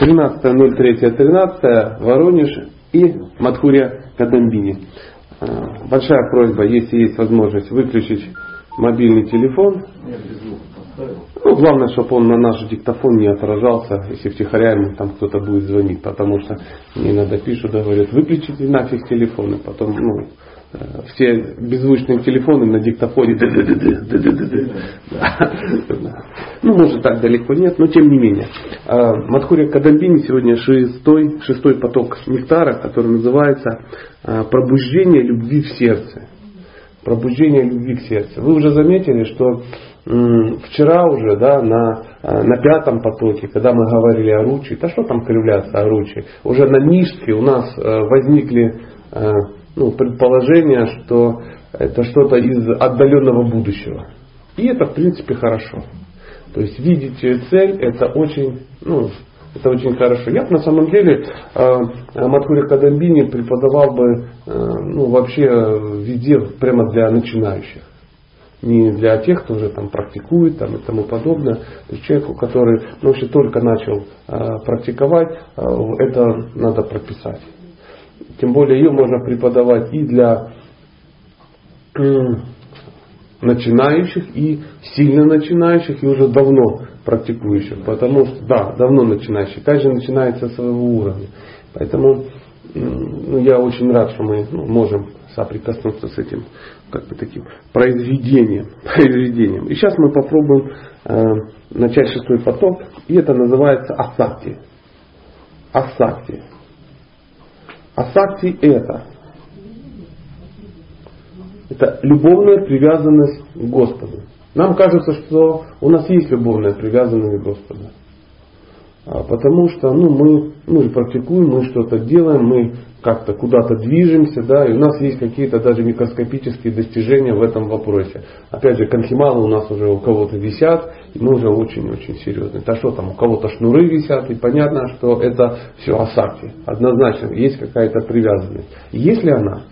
13.03.13 Воронеж и Мадхурия Кадамбини. Э, большая просьба, если есть возможность, выключить мобильный телефон. Ну, главное, чтобы он на наш диктофон не отражался, если втихаря ему там кто-то будет звонить, потому что мне иногда пишут, говорят, выключите нафиг телефоны, потом, ну, все беззвучные телефоны на диктофоне. Ну, может, так далеко нет, но тем не менее. Э, Мадхурия Кадамбини сегодня шестой, шестой поток нектара, который называется э, «Пробуждение любви в сердце». Пробуждение любви к сердцу. Вы уже заметили, что вчера уже да, на, на пятом потоке, когда мы говорили о руче, да что там кривляться о руче, уже на нишке у нас возникли ну, предположение, что это что-то из отдаленного будущего. И это в принципе хорошо. То есть видеть цель это очень, ну, это очень хорошо. Я бы на самом деле э, Матхури Кадамбини преподавал бы э, ну, вообще везде прямо для начинающих. Не для тех, кто уже там практикует там, и тому подобное. То есть человеку, который ну, вообще только начал э, практиковать, э, это надо прописать. Тем более ее можно преподавать и для начинающих, и сильно начинающих, и уже давно практикующих. Потому что, да, давно начинающих. Каждый начинается со своего уровня. Поэтому ну, я очень рад, что мы ну, можем соприкоснуться с этим как бы таким произведением. произведением. И сейчас мы попробуем э, начать шестой поток, и это называется асакти. Асакти. Асакти это. Это любовная привязанность к Господу. Нам кажется, что у нас есть любовная привязанность к Господу. А потому что ну, мы, мы практикуем, мы что-то делаем, мы как-то куда-то движемся, да, и у нас есть какие-то даже микроскопические достижения в этом вопросе. Опять же, конхималы у нас уже у кого-то висят, и мы уже очень-очень серьезные. Да что там, у кого-то шнуры висят, и понятно, что это все асакти. Однозначно, есть какая-то привязанность. Есть ли она?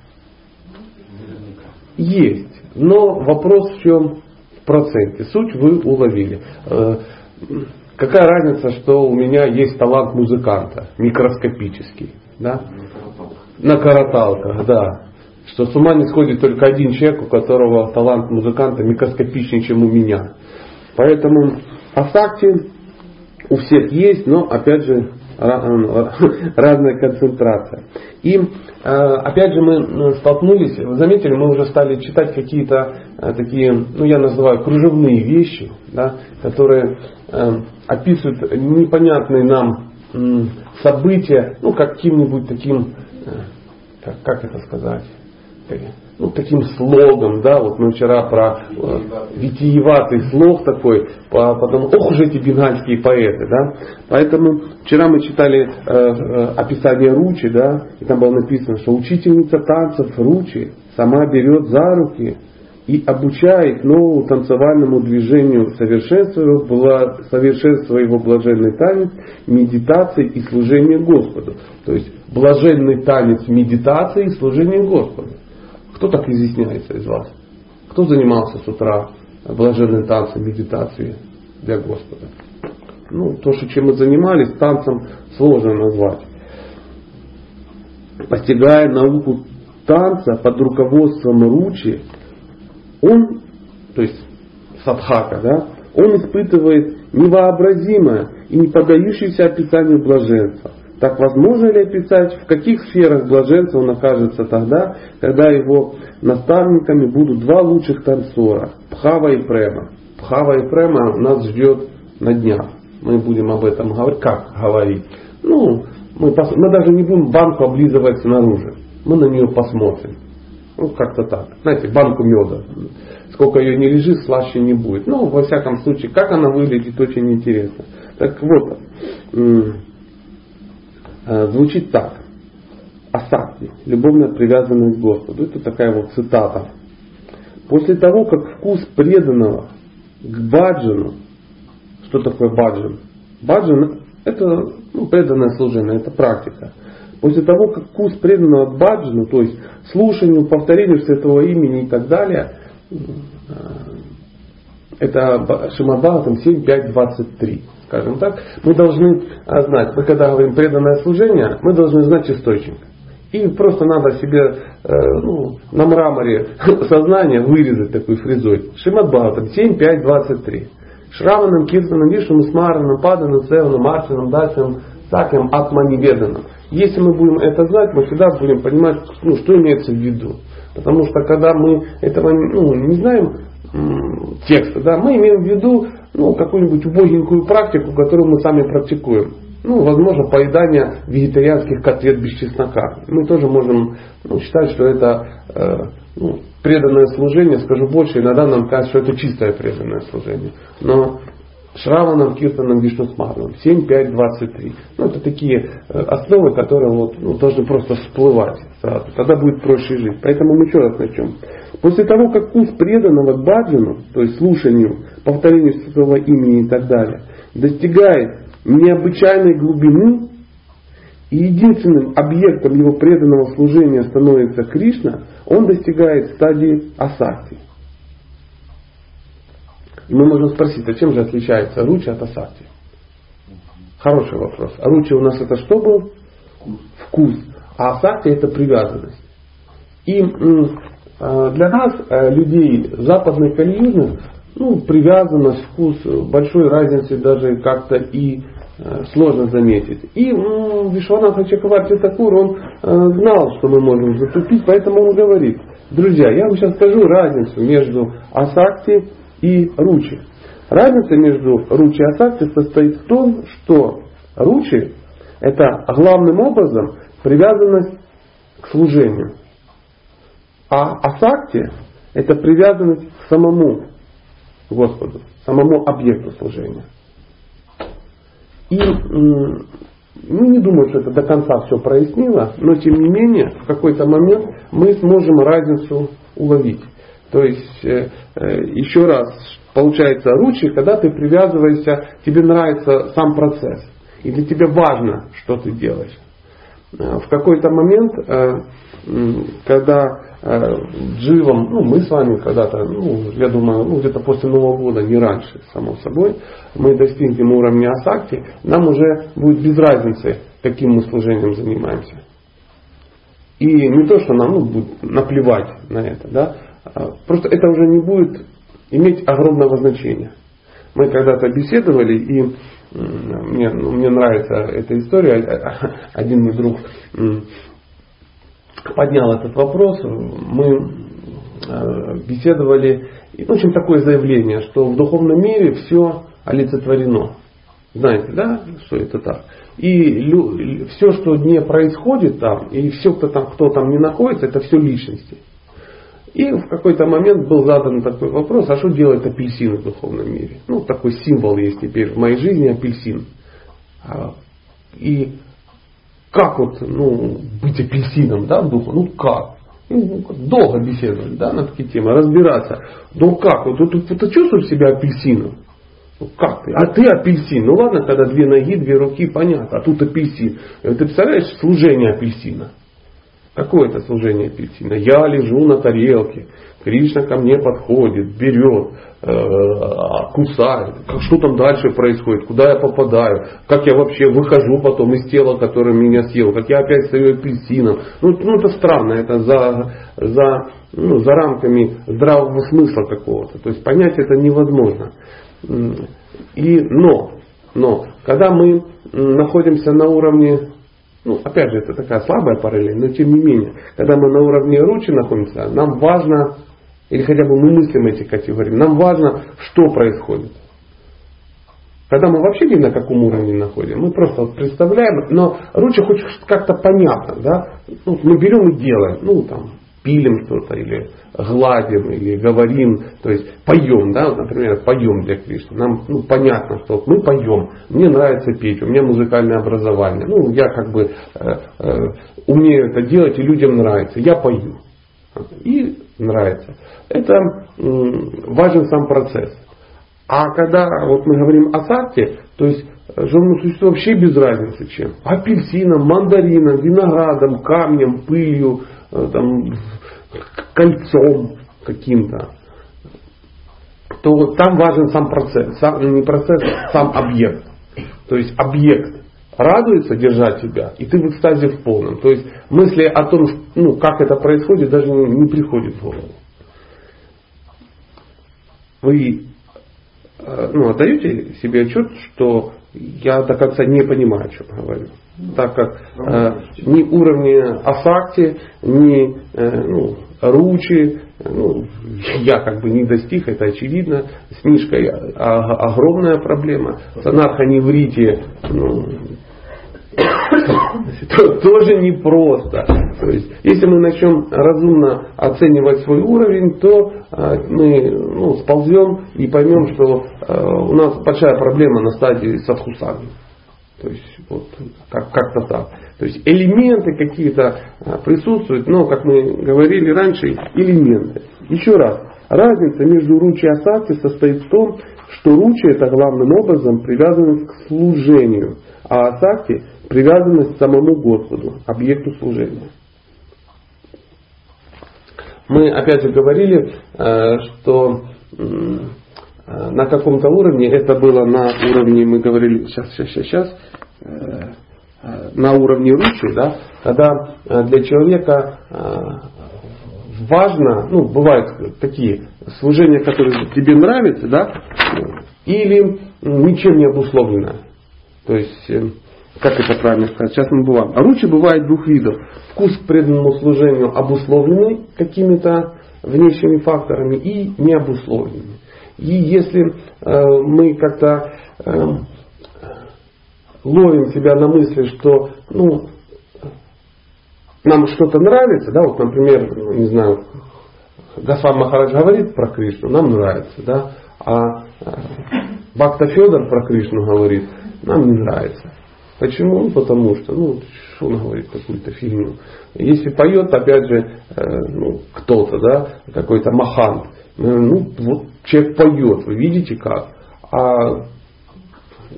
Есть. Но вопрос в чем? В проценте. Суть вы уловили. Э, какая разница, что у меня есть талант музыканта, микроскопический. Да? На караталках, да. Что с ума не сходит только один человек, у которого талант музыканта микроскопичнее, чем у меня. Поэтому асакти у всех есть, но опять же разная концентрация. И э, опять же мы столкнулись, вы заметили, мы уже стали читать какие-то э, такие, ну я называю кружевные вещи, да, которые э, описывают непонятные нам события, ну каким-нибудь таким как, как это сказать, ну, таким слогом, да, вот мы вчера про э, витиеватый слог такой, потом, ох уж эти бенгальские поэты, да, поэтому вчера мы читали э, э, описание Ручи, да, и там было написано, что учительница танцев Ручи сама берет за руки и обучает новому танцевальному движению совершенствуя, совершенствуя его блаженный танец, медитации и служение Господу. То есть блаженный танец медитации и служение Господу. Кто так изъясняется из вас? Кто занимался с утра блаженным танцем медитации для Господа? Ну, то, что чем мы занимались, танцем сложно назвать. Постигая науку танца под руководством Ручи, он, то есть садхака, да, он испытывает невообразимое и не поддающееся описанию блаженства. Так возможно ли описать, в каких сферах блаженства он окажется тогда, когда его наставниками будут два лучших танцора, Пхава и Према. Пхава и Према нас ждет на днях. Мы будем об этом говорить. Как говорить? Ну, мы, пос... мы даже не будем банку облизывать снаружи. Мы на нее посмотрим. Ну, как-то так. Знаете, банку меда. Сколько ее не лежит, слаще не будет. Ну, во всяком случае, как она выглядит, очень интересно. Так вот, э, звучит так. Асакти, любовная привязанность к Господу. Это такая вот цитата. После того, как вкус преданного к баджану, что такое баджан? Баджан это ну, преданное служение, это практика. После того, как вкус преданного баджану, то есть слушанию, повторению святого имени и так далее, э, это Шимадбхагаватам 7.5.23. скажем так, мы должны а, знать, мы когда говорим преданное служение, мы должны знать источник. И просто надо себе э, ну, на мраморе сознания вырезать такой фрезой. Шимат Бхагаватам 7, 5, 23. Шраванам, Киртанам, Вишнам, Смаранам, Паданам, Севанам, Марсином, Дасином, Сакем, Атманиведанам. Если мы будем это знать, мы всегда будем понимать, ну, что имеется в виду. Потому что когда мы этого ну, не знаем текста, да, мы имеем в виду ну, какую-нибудь убогенькую практику, которую мы сами практикуем. Ну, возможно, поедание вегетарианских котлет без чеснока. Мы тоже можем ну, считать, что это э, ну, преданное служение. Скажу больше, иногда нам кажется, что это чистое преданное служение. Но Шраванам, Киртанам, Вишнусмарном. 7, 5, 23. Ну, это такие э, основы, которые вот, ну, должны просто всплывать сразу. Тогда будет проще жить. Поэтому мы еще раз начнем. После того, как вкус преданного к баджану, то есть слушанию, повторению святого имени и так далее, достигает необычайной глубины, и единственным объектом его преданного служения становится Кришна, он достигает стадии асакти. И мы можем спросить, а чем же отличается руча от асакти? Хороший вопрос. А руча у нас это что был? Вкус. А асакти это привязанность. И а, для нас, э, людей западных калиюжных, ну, привязанность, вкус, большой разницы даже как-то и э, сложно заметить. И Вишванатха Чакаварти Такур, он э, знал, что мы можем затупить, поэтому он говорит, друзья, я вам сейчас скажу разницу между асакти и ручи. Разница между ручи и асакти состоит в том, что ручи это главным образом привязанность к служению. А асакти это привязанность к самому Господу, самому объекту служения. И ну, не думаю, что это до конца все прояснило, но тем не менее в какой-то момент мы сможем разницу уловить. То есть, э, э, еще раз, получается, ручи, когда ты привязываешься, тебе нравится сам процесс. И для тебя важно, что ты делаешь. Э, в какой-то момент, когда дживом, ну мы с вами когда-то, ну, я думаю, ну, где-то после Нового года, не раньше, само собой, мы достигнем уровня асакти, нам уже будет без разницы, каким мы служением занимаемся. И не то, что нам ну, будет наплевать на это, да, просто это уже не будет иметь огромного значения. Мы когда-то беседовали, и мне, ну, мне нравится эта история. Один мой друг поднял этот вопрос. Мы а, беседовали. В общем, такое заявление, что в духовном мире все олицетворено. Знаете, да, что это так? И все, что не происходит там, и все, кто там, кто там не находится, это все личности. И в какой-то момент был задан такой вопрос, а что делает апельсин в духовном мире? Ну, такой символ есть теперь в моей жизни апельсин. А, и как вот ну, быть апельсином да, в духу? Ну как? Ну, долго беседовали да, на такие темы, разбираться. Ну как? Вот, вот, вот ты чувствуешь себя апельсином? Ну как ты? А ты апельсин. Ну ладно, когда две ноги, две руки, понятно. А тут апельсин. Ты представляешь служение апельсина? Какое это служение апельсина? Я лежу на тарелке, Кришна ко мне подходит, берет, э, кусает. Что там дальше происходит? Куда я попадаю? Как я вообще выхожу потом из тела, которое меня съел? Как я опять стою апельсином? Ну, ну это странно, это за, за, ну, за рамками здравого смысла какого-то. То есть понять это невозможно. И, но, но, когда мы находимся на уровне ну, опять же, это такая слабая параллель, но тем не менее, когда мы на уровне ручи находимся, нам важно, или хотя бы мы мыслим эти категории, нам важно, что происходит. Когда мы вообще не на каком уровне находим, мы просто представляем, но ручи хоть как-то понятно, да, ну, мы берем и делаем, ну там, пилим что-то, или гладим, или говорим, то есть поем, да, например, поем для Кришны. Нам ну, понятно, что мы поем, мне нравится петь, у меня музыкальное образование, ну, я как бы э, э, умею это делать, и людям нравится, я пою. И нравится. Это э, важен сам процесс. А когда вот мы говорим о сакте, то есть живому существу вообще без разницы чем. Апельсином, мандарином, виноградом, камнем, пылью, там, кольцом каким-то, то там важен сам процесс, сам, не процесс, а сам объект. То есть объект радуется держать тебя, и ты в экстазе в полном. То есть мысли о том, ну, как это происходит, даже не, не приходит в голову. Вы э, ну, отдаете себе отчет, что я до конца не понимаю, о чем говорю. Так как э, ни уровни Асакти, ни э, ну, Ручи, ну, я как бы не достиг, это очевидно. С Мишкой огромная проблема. С анархоневрите, ну, тоже непросто. То есть, если мы начнем разумно оценивать свой уровень, то а, мы ну, сползем и поймем, что а, у нас большая проблема на стадии садхусаги. То есть вот как, как-то так. То есть элементы какие-то а, присутствуют, но, как мы говорили раньше, элементы. Еще раз, разница между ручи и асакти состоит в том, что ручи это главным образом привязанность к служению, а асакти привязанность к самому Господу, объекту служения. Мы опять же говорили, э, что э, на каком-то уровне, это было на уровне, мы говорили, сейчас, сейчас, сейчас, э, на уровне ручи, да, когда для человека важно, ну, бывают такие служения, которые тебе нравятся, да, или ничем не обусловлено. То есть как это правильно сказать, сейчас мы бываем. А ручи бывает двух видов. Вкус к преданному служению обусловленный какими-то внешними факторами и необусловленный. И если э, мы как-то э, ловим себя на мысли, что ну, нам что-то нравится, да, вот, например, не знаю, Гафам Махарадж говорит про Кришну, нам нравится, да, а э, Бхакта Федор про Кришну говорит, нам не нравится. Почему? Ну, потому что, ну, что он говорит, какую-то фигню. Если поет, опять же, э, ну, кто-то, да, какой-то махан, ну, вот человек поет, вы видите как. А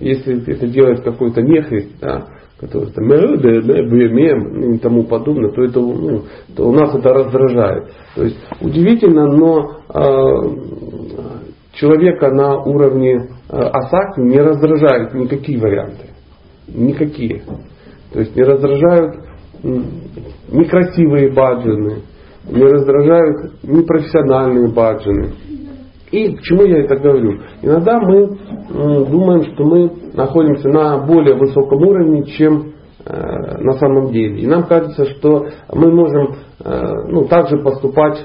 если это делает какой-то нехрист, да, который там ну, и тому подобное, то это ну, то у нас это раздражает. То есть удивительно, но э, человека на уровне э, асаки не раздражают никакие варианты. Никакие. То есть не раздражают некрасивые баджины, не раздражают непрофессиональные баджины. И к чему я это говорю? Иногда мы думаем, что мы находимся на более высоком уровне, чем э, на самом деле. И нам кажется, что мы можем э, ну, также поступать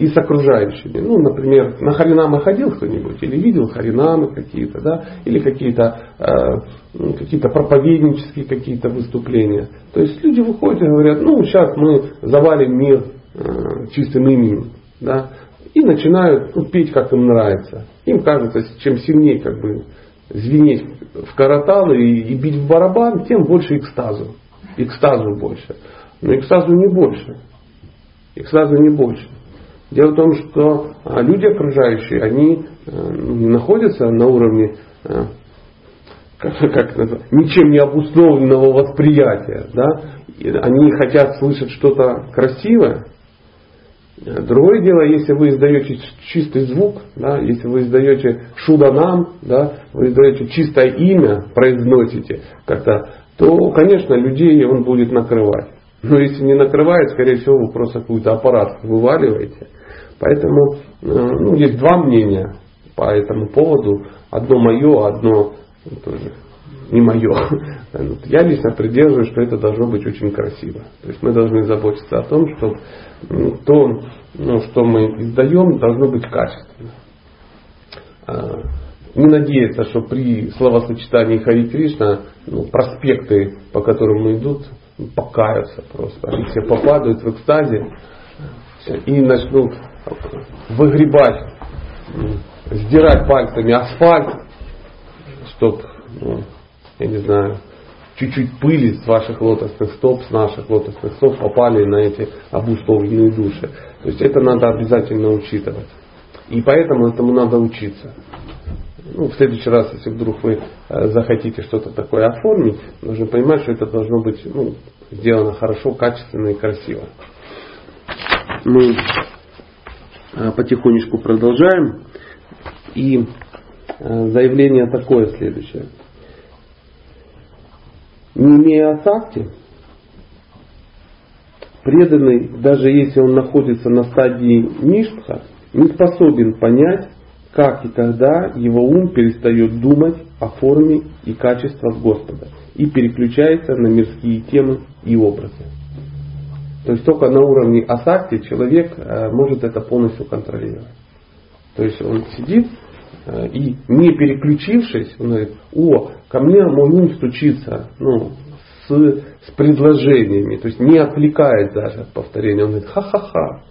и с окружающими. Ну, например, на Харинамы ходил кто-нибудь или видел Харинамы какие-то, да, или какие-то э, какие-то проповеднические какие-то выступления. То есть люди выходят и говорят, ну, сейчас мы завалим мир э, чистым именем, да, и начинают ну, петь, как им нравится. Им кажется, чем сильнее как бы звенеть в караталы и, и бить в барабан, тем больше экстазу. Экстазу больше. Но экстазу не больше. Экстазу не больше. Дело в том, что а, люди окружающие, они э, не находятся на уровне э, как, как называть, ничем не обусловленного восприятия. Да? Они хотят слышать что-то красивое. Другое дело, если вы издаете чистый звук, да, если вы издаете шуданам, да, вы издаете чистое имя, произносите как-то, то, конечно, людей он будет накрывать. Но если не накрывает, скорее всего, вы просто какой-то аппарат вываливаете – Поэтому э, ну, есть два мнения по этому поводу. Одно мое, одно тоже не мое. Я лично придерживаюсь, что это должно быть очень красиво. То есть мы должны заботиться о том, что то, ну, что мы издаем, должно быть качественно. А, не надеяться, что при словосочетании Хари Кришна ну, проспекты, по которым мы идут, покаются просто. Они все попадают в экстазе и начнут выгребать, сдирать пальцами асфальт, чтобы, ну, я не знаю, чуть-чуть пыли с ваших лотосных стоп, с наших лотосных стоп попали на эти обусловленные души. То есть это надо обязательно учитывать. И поэтому этому надо учиться. Ну, в следующий раз, если вдруг вы э, захотите что-то такое оформить, нужно понимать, что это должно быть ну, сделано хорошо, качественно и красиво. Мы Э, потихонечку продолжаем. И э, заявление такое следующее. Не имея асакти, преданный, даже если он находится на стадии ништха, не способен понять, как и когда его ум перестает думать о форме и качествах Господа и переключается на мирские темы и образы. То есть только на уровне асакти человек э, может это полностью контролировать. То есть он сидит э, и не переключившись, он говорит, о, ко мне мой ум стучится ну, с, с предложениями, то есть не отвлекает даже от повторения. Он говорит, ха-ха-ха,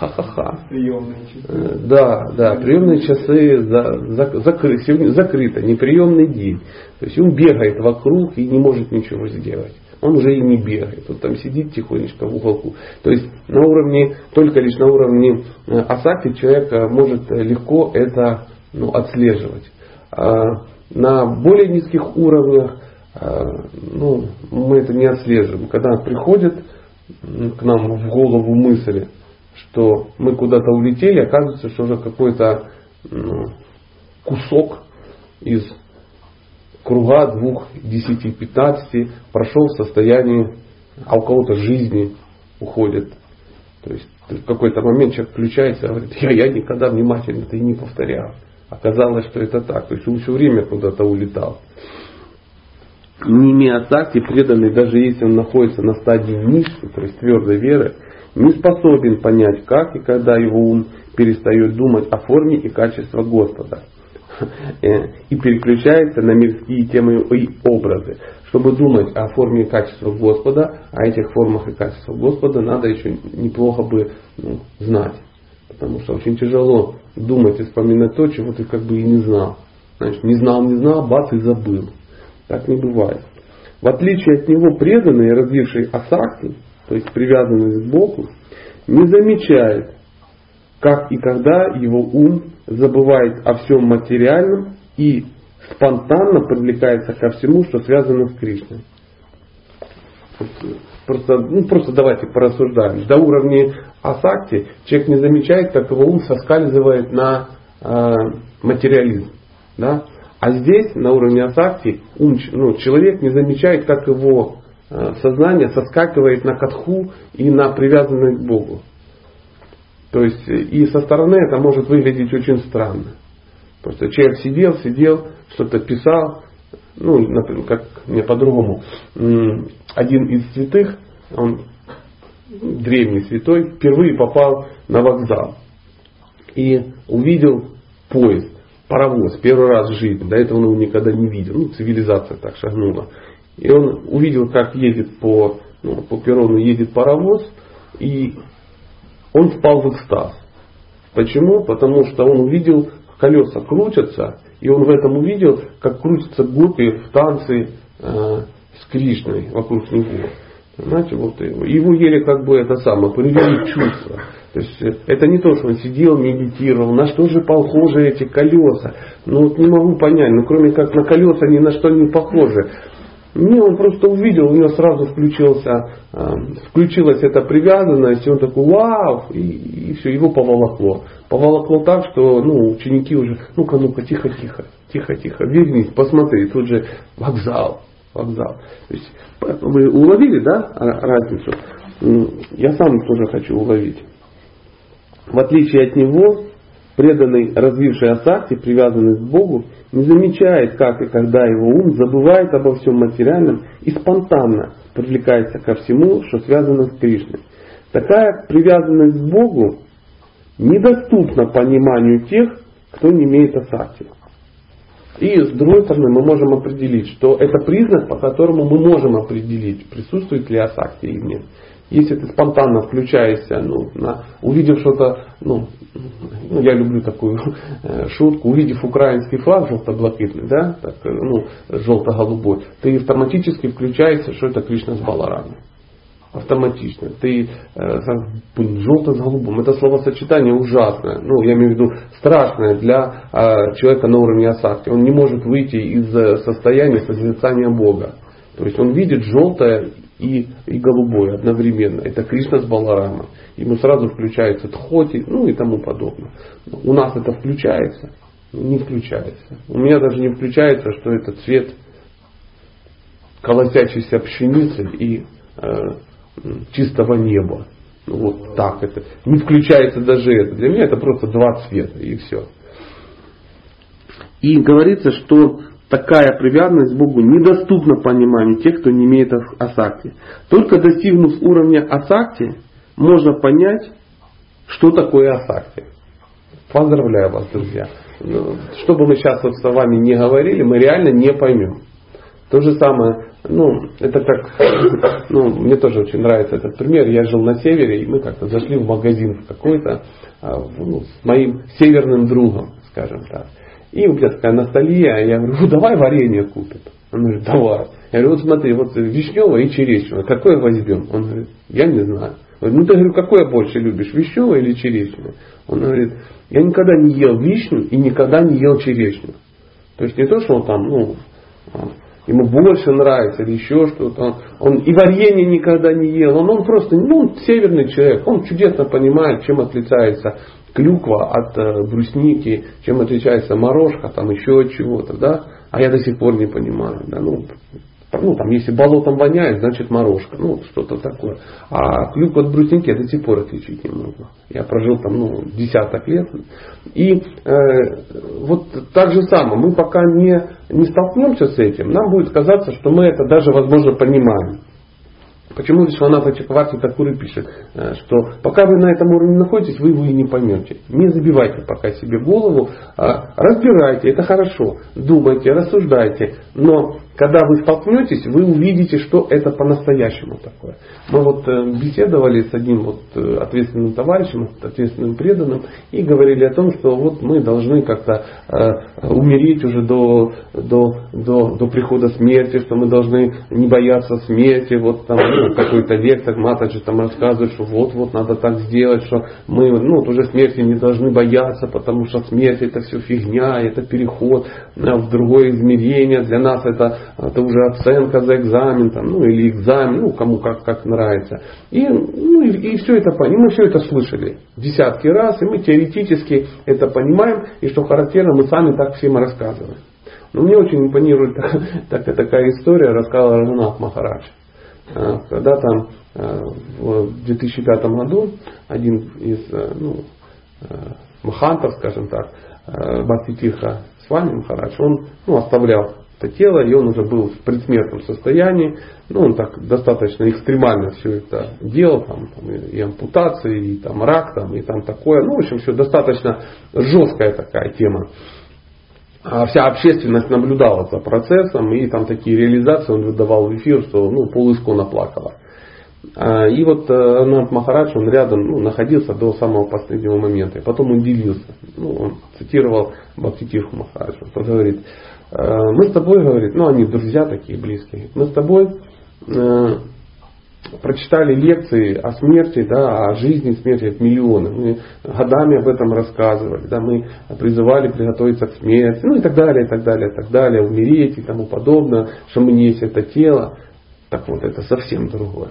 Ха-ха-ха. Приемные часы. Э, да, да, приемные часы за, за, закры, сегодня закрыто, неприемный день. То есть он бегает вокруг и не может ничего сделать. Он уже и не бегает, он там сидит тихонечко в уголку. То есть на уровне, только лишь на уровне э, асаки человек э, может легко это ну, отслеживать. А на более низких уровнях ну, мы это не отслеживаем. Когда приходит к нам в голову мысли, что мы куда-то улетели, оказывается, что уже какой-то кусок из круга двух, десяти, пятнадцати прошел в состоянии, а у кого-то жизни уходит. То есть в какой-то момент человек включается и говорит, я, я никогда внимательно это и не повторял. Оказалось, что это так. То есть он все время куда-то улетал. Не имея сакти, преданный, даже если он находится на стадии низкой, то есть твердой веры, не способен понять, как и когда его ум перестает думать о форме и качестве Господа и переключается на мирские темы и образы. Чтобы думать о форме и качестве Господа, о этих формах и качествах Господа, надо еще неплохо бы ну, знать. Потому что очень тяжело думать и вспоминать то, чего ты как бы и не знал. Значит, не знал, не знал, бац и забыл. Так не бывает. В отличие от него преданные, развившие асакти, то есть привязанность к Богу, не замечает, как и когда его ум забывает о всем материальном и спонтанно привлекается ко всему, что связано с Кришной. Просто, ну, просто давайте порассуждаем. До уровня асакти человек не замечает, как его ум соскальзывает на э, материализм. Да? А здесь, на уровне асакти, ум, ну, человек не замечает, как его Э, сознание соскакивает на катху и на привязанность к Богу. То есть и со стороны это может выглядеть очень странно. Просто человек сидел, сидел, что-то писал, ну, например, как мне по-другому. Один из святых, он древний святой, впервые попал на вокзал и увидел поезд, паровоз, первый раз в жизни. До этого он его никогда не видел. Ну, цивилизация так шагнула. И он увидел, как едет по, ну, по перрону едет паровоз, и он впал в экстаз. Почему? Потому что он увидел, колеса крутятся, и он в этом увидел, как крутятся гопи в танце э, с Кришной вокруг него. Знаете, вот его. Его еле как бы это самое, привели чувство. То есть э, это не то, что он сидел, медитировал, на что же похожи эти колеса. Ну вот не могу понять, ну кроме как на колеса ни на что не похожи. Не, он просто увидел, у него сразу включился, э, включилась эта привязанность, и он такой, вау, и, и все, его поволокло. Поволокло так, что ну, ученики уже, ну-ка, ну-ка, тихо-тихо, тихо-тихо, вернись, посмотри, тут же вокзал, вокзал. То есть, вы уловили, да, разницу? Я сам тоже хочу уловить. В отличие от него, преданный, развивший асакти, привязанный к Богу, не замечает, как и когда его ум забывает обо всем материальном и спонтанно привлекается ко всему, что связано с Кришной. Такая привязанность к Богу недоступна пониманию тех, кто не имеет асакти. И с другой стороны мы можем определить, что это признак, по которому мы можем определить, присутствует ли асакти или нет. Если ты спонтанно включаешься, ну, на, увидев что-то, ну, ну, я люблю такую э, шутку, увидев украинский флаг желто-блакитный, да, так, э, ну, желто-голубой, ты автоматически включаешься, что это Кришна с Баларамой. Автоматично. Ты э, желто с голубым. Это словосочетание ужасное. Ну, я имею в виду страшное для э, человека на уровне асакти. Он не может выйти из э, состояния созерцания Бога. То есть он видит желтое и, и голубое одновременно. Это Кришна с Баларама. Ему сразу включается тхоти, ну и тому подобное. У нас это включается? Не включается. У меня даже не включается, что это цвет колосящейся пшеницы и э, чистого неба. Ну, вот так это. Не включается даже это. Для меня это просто два цвета и все. И говорится, что такая привязанность к Богу недоступна пониманию тех, кто не имеет асакти. Только достигнув уровня асакти, можно понять, что такое асакти. Поздравляю вас, друзья. Ну, что бы мы сейчас вот с вами не говорили, мы реально не поймем. То же самое, ну, это как, ну, мне тоже очень нравится этот пример. Я жил на севере, и мы как-то зашли в магазин в какой-то, а, ну, с моим северным другом, скажем так. И у меня такая ностальгия, я говорю, ну давай варенье купим. Он говорит, давай. Я говорю, вот смотри, вот вишневое и черешневое, какое возьмем? Он говорит, я не знаю. Говорю, ну ты говорю, какое больше любишь, вишневое или черешневое? Он говорит, я никогда не ел вишню и никогда не ел черешню. То есть не то, что он там, ну, ему больше нравится или еще что-то. Он, он и варенье никогда не ел. Он, он просто, ну, он северный человек. Он чудесно понимает, чем отличается клюква от э, брусники, чем отличается морожка, там еще от чего-то, да. А я до сих пор не понимаю. Да, ну, ну, там, если болотом воняет, значит морожка. Ну, что-то такое. А клюква от брусники я до сих пор отличить не могу. Я прожил там, ну, десяток лет. И э, вот так же самое, мы пока не, не столкнемся с этим, нам будет казаться, что мы это даже, возможно, понимаем. Почему Вишваната Чакварти Такуры пишет, э, что пока вы на этом уровне находитесь, вы его и не поймете. Не забивайте пока себе голову, а разбирайте, это хорошо, думайте, рассуждайте, но когда вы столкнетесь, вы увидите, что это по-настоящему такое. Мы вот э, беседовали с одним вот э, ответственным товарищем, ответственным преданным, и говорили о том, что вот мы должны как-то э, умереть уже до, до, до, до прихода смерти, что мы должны не бояться смерти. Вот там ну, какой-то лектор Матаджи там рассказывает, что вот-вот надо так сделать, что мы ну, вот уже смерти не должны бояться, потому что смерть это все фигня, это переход в другое измерение. Для нас это это уже оценка за экзамен, там, ну или экзамен, ну кому как, как нравится. И, ну, и, и все это, и мы все это слышали десятки раз, и мы теоретически это понимаем, и что характерно, мы сами так всем рассказываем. Но мне очень импонирует такая, такая история, рассказал Рагунат Махарадж. А, когда там а, в 2005 году один из ну, махантов, скажем так, э, Бхакти Тиха с вами Махарадж, он ну, оставлял это тело, и он уже был в предсмертном состоянии. Ну, он так достаточно экстремально все это делал, там, там и, ампутации, и там рак, там, и там такое. Ну, в общем, все достаточно жесткая такая тема. А вся общественность наблюдала за процессом, и там такие реализации он выдавал в эфир, что ну, пол искона плакала. А, и вот э, Ананд Махарадж, он рядом ну, находился до самого последнего момента. И потом он делился. Ну, он цитировал Бхактитирху Махараджа. Он говорит, «Э, мы с тобой, говорит, ну они друзья такие близкие, мы с тобой э, прочитали лекции о смерти, да, о жизни смерти миллионы. Мы годами об этом рассказывали, да, мы призывали приготовиться к смерти, ну и так далее, и так далее, и так далее, умереть и тому подобное, что мы не есть это тело. Так вот, это совсем другое.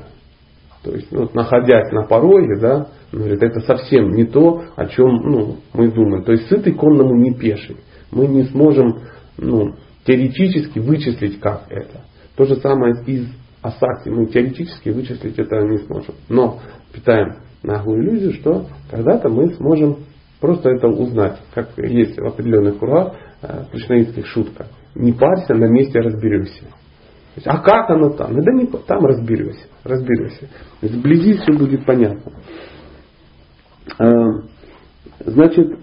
То есть, ну, находясь на пороге, да, говорит, это совсем не то, о чем ну, мы думаем. То есть сытый конному не пеший. Мы не сможем ну, теоретически вычислить, как это. То же самое из асакти. Мы теоретически вычислить это не сможем. Но питаем наглую иллюзию, что когда-то мы сможем просто это узнать. Как есть в определенных кругах э, кришнаитских шутка. Не парься, на месте разберемся. А как оно там? Да не там разберешься. разберешься. Вблизи все будет понятно. Э, значит,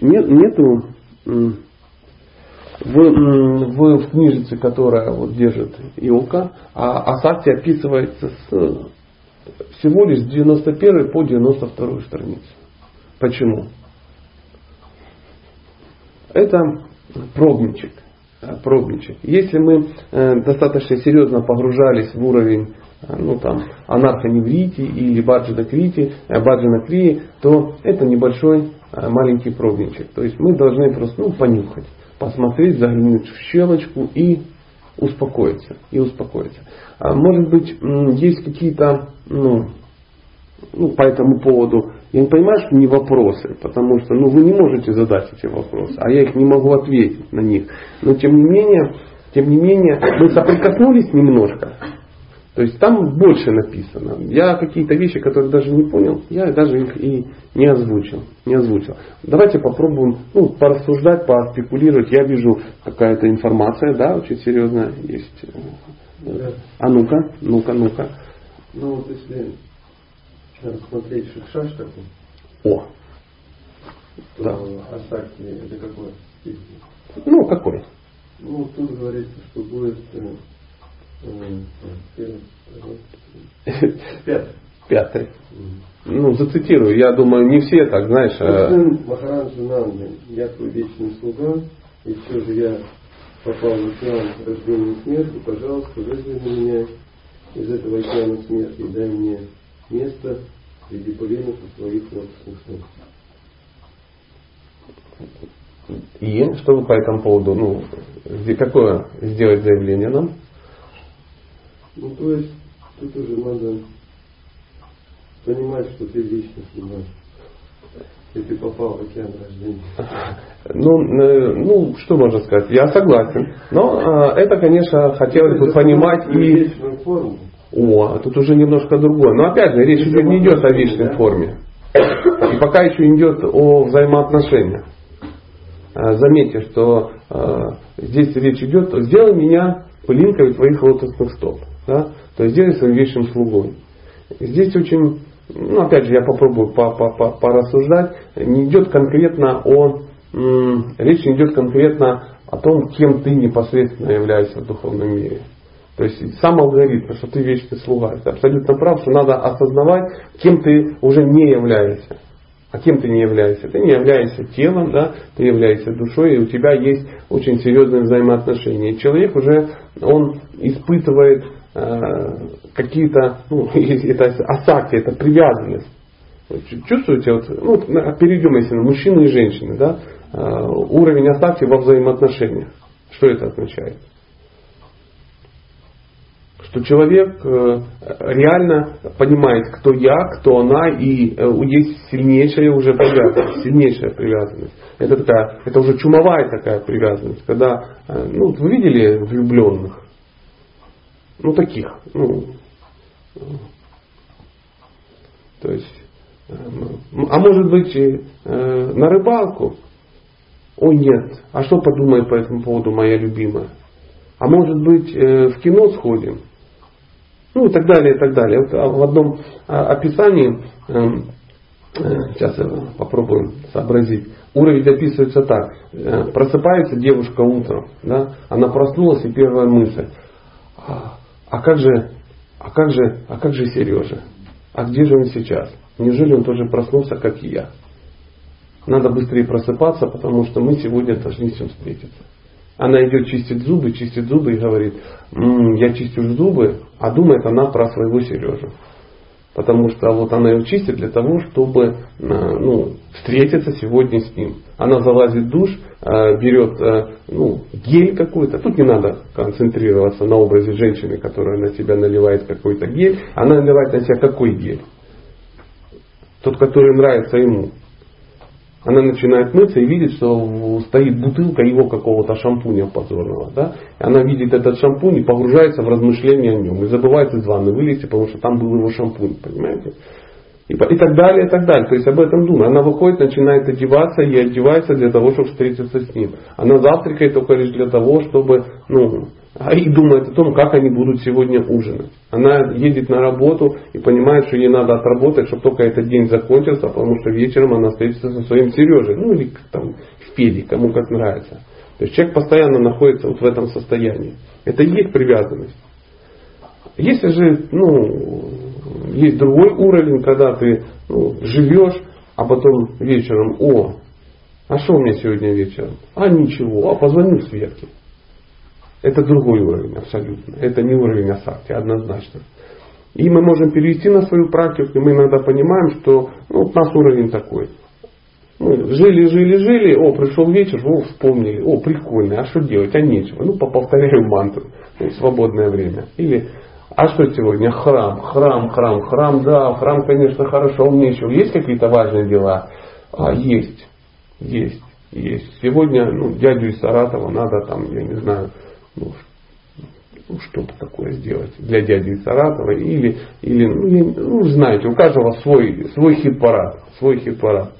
нет, нету в, в, в книжице, которая вот держит Илка, а Асакти описывается с всего лишь 91 по 92 страницу. Почему? Это пробничек. пробничек. Если мы э, достаточно серьезно погружались в уровень э, ну, там, анархоневрити или баджанакрити, э, баджанакрии, то это небольшой маленький пробничек. То есть мы должны просто ну, понюхать, посмотреть, заглянуть в щелочку и успокоиться. И успокоиться. А может быть, есть какие-то ну, ну, по этому поводу Я не понимаю, что не вопросы, потому что ну, вы не можете задать эти вопросы, а я их не могу ответить на них. Но тем не менее, тем не менее, мы соприкоснулись немножко. То есть там больше написано. Я какие-то вещи, которые даже не понял, я даже их и не озвучил. Не озвучил. Давайте попробуем ну, порассуждать, поспекулировать. Я вижу какая-то информация, да, очень серьезная есть. Да. А ну-ка, ну-ка, ну-ка. Ну вот если рассмотреть шикшаш такой. О. То да. Асакти это какой? Ну, какой? Ну, тут говорится, что будет э, Пятый. Пятый. Ну, зацитирую. Я думаю, не все так, знаешь. Сын Махараджа Нанды, я твой вечный слуга, и все же я попал в океан рождения и смерти, пожалуйста, вызови меня из этого океана смерти и дай мне место среди поленов своих лотосных ног. И что вы по этому поводу, ну, какое сделать заявление нам? Ну, то есть, тут уже надо понимать, что ты лично снимаешь. И ты попал в океан рождения. Ну, э, ну, что можно сказать? Я согласен. Но э, это, конечно, хотелось бы понимать и... О, а тут уже немножко другое. Но опять же, речь не идет о вечной форме. И пока еще идет о взаимоотношениях. Э, заметьте, что здесь речь идет, сделай меня пылинкой твоих лотосных стоп. Да? То есть сделай своим вечным слугой. Здесь очень, ну опять же, я попробую порассуждать, не идет конкретно о, речь не идет конкретно о том, кем ты непосредственно являешься в духовном мире. То есть сам алгоритм, что ты вечный слуга. Это абсолютно прав, что надо осознавать, кем ты уже не являешься. А кем ты не являешься? Ты не являешься телом, да, ты являешься душой, и у тебя есть очень серьезные взаимоотношения. И человек уже, он испытывает Э, какие-то, ну, это асакти, это привязанность. Чувствуете, вот, ну, перейдем, если на мужчины и женщины, да, э, уровень асакти во взаимоотношениях. Что это означает? Что человек э, реально понимает, кто я, кто она, и есть сильнейшая уже привязанность, сильнейшая привязанность. Это такая, это уже чумовая такая привязанность, когда, ну, вы видели влюбленных, ну, таких. Ну, то есть, э, а может быть, э, на рыбалку? Ой, нет. А что подумает по этому поводу моя любимая? А может быть, э, в кино сходим? Ну и так далее, и так далее. Вот а в одном а, описании, сейчас я попробую сообразить, уровень описывается так. Просыпается девушка утром, да, она проснулась и первая мысль. «А, а как же, а как же, а как же Сережа? А где же он сейчас? Неужели он тоже проснулся, как и я? Надо быстрее просыпаться, потому что мы сегодня должны с ним встретиться. Она идет чистить зубы, чистит зубы и говорит, м-м, я чистю зубы, а думает она про своего Сережу. Потому что вот она его чистит для того, чтобы э, ну, встретиться сегодня с ним. Она залазит в душ, э, берет э, ну, гель какой-то. Тут не надо концентрироваться на образе женщины, которая на себя наливает какой-то гель. Она наливает на себя какой гель? Тот, который нравится ему. Она начинает мыться и видит, что стоит бутылка его какого-то шампуня позорного. Да? И она видит этот шампунь и погружается в размышления о нем. И забывает из ванны вылезти, потому что там был его шампунь. Понимаете? И, и так далее, и так далее. То есть об этом думает. Она выходит, начинает одеваться и одевается для того, чтобы встретиться с ним. Она завтракает только лишь для того, чтобы ну, и думает о том, как они будут сегодня ужинать. Она едет на работу и понимает, что ей надо отработать, чтобы только этот день закончился, потому что вечером она встретится со своим Сережей, ну или там в Феде, кому как нравится. То есть человек постоянно находится вот в этом состоянии. Это и есть привязанность. Если же, ну, есть другой уровень, когда ты ну, живешь, а потом вечером, о, а что у меня сегодня вечером? А ничего, а позвоню Светке. Это другой уровень абсолютно. Это не уровень асакти, однозначно. И мы можем перевести на свою практику, и мы иногда понимаем, что ну, вот у нас уровень такой. Мы жили, жили, жили, о, пришел вечер, о, вспомнили, о, прикольно, а что делать, а нечего. Ну, повторяю мантру, ну, свободное время. Или А что сегодня? Храм, храм, храм, храм, да, храм, конечно, хорошо, у меня еще есть какие-то важные дела? А, есть, есть, есть. Сегодня ну, дядю из Саратова надо там, я не знаю, ну, ну, что-то такое сделать для дяди Саратова. Или, или ну, ну, знаете, у каждого свой, свой хит-парад. Свой хит-парад.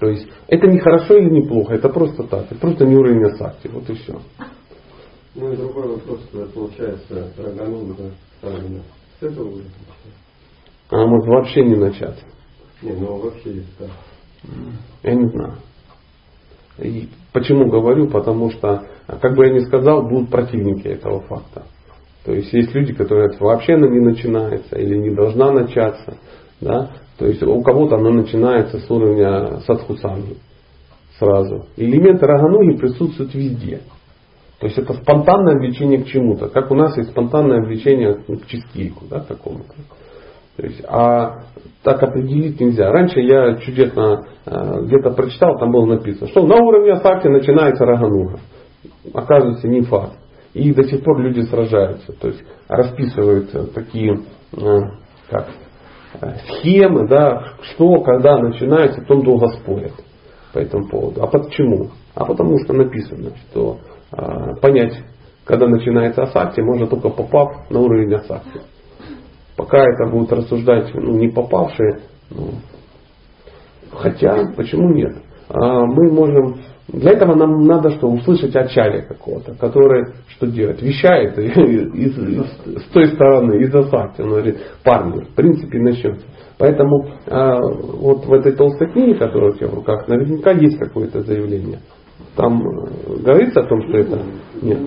То есть это не хорошо или не плохо, это просто так. Это просто не уровень асакти. Вот и все. Ну и другой вопрос, получается, Раганунга Саргана. С этого будет А может вообще не начать? Не, ну вообще да. Я не знаю. И почему говорю? Потому что, как бы я ни сказал, будут противники этого факта. То есть есть люди, которые вообще она не начинается или не должна начаться. Да? То есть у кого-то она начинается с уровня садхусанги сразу. Элементы рагануги присутствуют везде. То есть это спонтанное влечение к чему-то. Как у нас есть спонтанное влечение к чистильку, да, какому-то. То есть, а так определить нельзя. Раньше я чудесно э, где-то прочитал, там было написано, что на уровне асакти начинается рагануга. Оказывается, не факт. И до сих пор люди сражаются. То есть расписывают такие э, как, э, схемы, да, что, когда начинается, потом долго спорят по этому поводу. А почему? А потому что написано, что понять, когда начинается асакти, можно только попав на уровень асакти. Пока это будут рассуждать ну, не попавшие, ну, хотя, почему нет? А мы можем для этого нам надо что? Услышать ачарья какого-то, который что делает? Вещает из, из, с той стороны, из асакти. Он говорит, парни, в принципе, начнется. Поэтому а, вот в этой толстой книге, которая у тебя в руках, наверняка есть какое-то заявление. Там э, говорится о том, что это нет.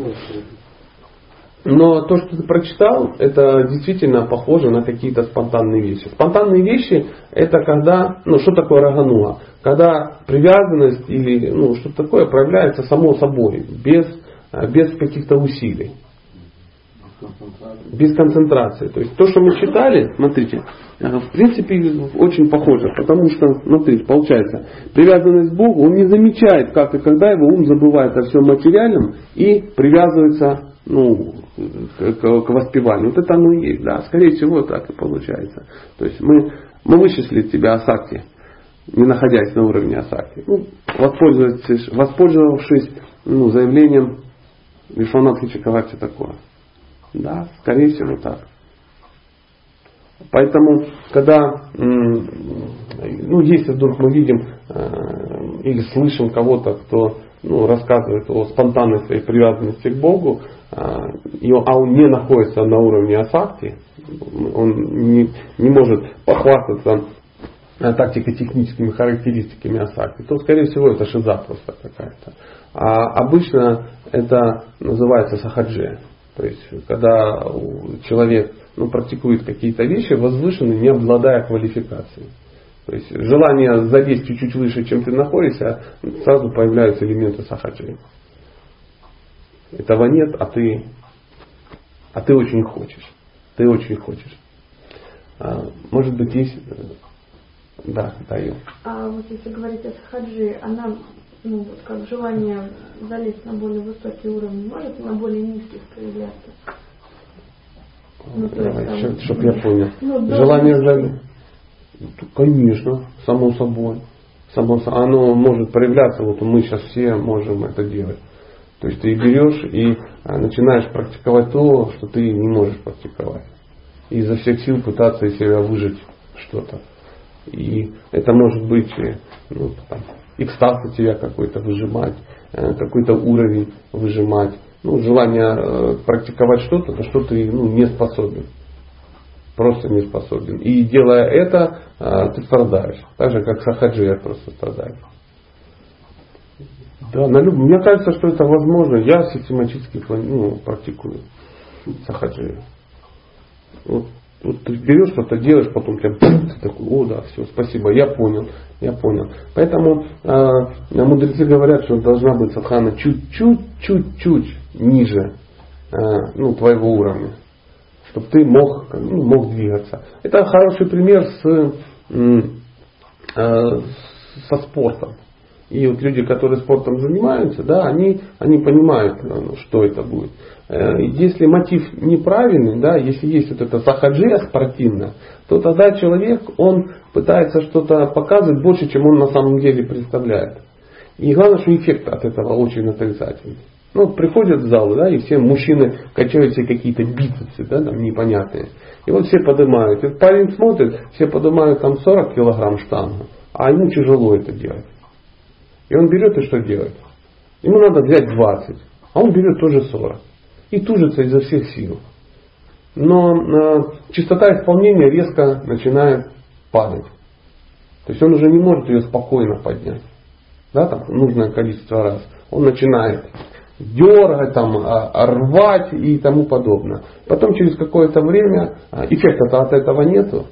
Но то, что ты прочитал, это действительно похоже на какие-то спонтанные вещи. Спонтанные вещи это когда, ну что такое рагануа? Когда привязанность или ну, что-то такое проявляется само собой, без, без каких-то усилий. Без концентрации. То есть то, что мы читали, смотрите, в принципе очень похоже, потому что, смотрите, получается, привязанность к Богу, он не замечает, как и когда его ум забывает о всем материальном и привязывается ну, к, к, воспеванию. Вот это оно и есть, да. Скорее всего, так и получается. То есть мы, мы вычислили тебя асакти, не находясь на уровне асакти. Ну, воспользовавшись, воспользовавшись ну, заявлением Вишванатхи Чакавати такое. Да, скорее всего так. Поэтому, когда, ну, если вдруг мы видим э, или слышим кого-то, кто ну, рассказывает о спонтанной своей привязанности к Богу, а, а он не находится на уровне асакти, он не, не может похвастаться тактико-техническими характеристиками асакти, то, скорее всего, это шиза просто какая-то. А обычно это называется сахаджи. То есть, когда человек ну, практикует какие-то вещи возвышенные, не обладая квалификацией. То есть желание залезть чуть-чуть выше, чем ты находишься, сразу появляются элементы сахаджи. Этого нет, а ты, а ты очень хочешь. Ты очень хочешь. А, может быть, есть... Э, да, даю. А вот если говорить о сахаджи, она, ну, вот как желание залезть на более высокий уровень, может на более низких проявляться? Ну, Давай, чтобы я понял. Ну, желание залезть. Конечно, само собой. Само, оно может проявляться, вот мы сейчас все можем это делать. То есть ты берешь и а, начинаешь практиковать то, что ты не можешь практиковать. И изо всех сил пытаться из себя выжить что-то. И это может быть э, ну, там, экстаз у тебя какой-то выжимать, э, какой-то уровень выжимать. Ну, желание э, практиковать что-то, на что ты ну, не способен. Просто не способен. И делая это, ты страдаешь. Так же, как сахаджия просто страдает. Да, на люб... Мне кажется, что это возможно. Я систематически ну, практикую сахаджи. Вот, вот ты берешь что-то, делаешь, потом тебя ты такой, о да, все, спасибо, я понял, я понял. Поэтому э, мудрецы говорят, что должна быть садхана чуть-чуть, чуть-чуть ниже э, ну, твоего уровня, чтобы ты мог, ну, мог двигаться. Это хороший пример с, э, со спортом. И вот люди, которые спортом занимаются, да, они, они понимают, э, ну, что это будет. Э, если мотив неправильный, да, если есть вот эта сахаджия спортивная, то тогда человек, он пытается что-то показывать больше, чем он на самом деле представляет. И главное, что эффект от этого очень отрицательный. Ну, приходят в зал, да, и все мужчины качают себе какие-то бицепсы, да, там непонятные. И вот все поднимают. И парень смотрит, все поднимают там 40 килограмм штангу, а ему тяжело это делать. И он берет и что делает? Ему надо взять 20, а он берет тоже 40. И тужится изо всех сил. Но э, частота исполнения резко начинает падать. То есть он уже не может ее спокойно поднять. Да, там нужное количество раз. Он начинает дергать, там, а, рвать и тому подобное. Потом через какое-то время а, эффекта от этого нету.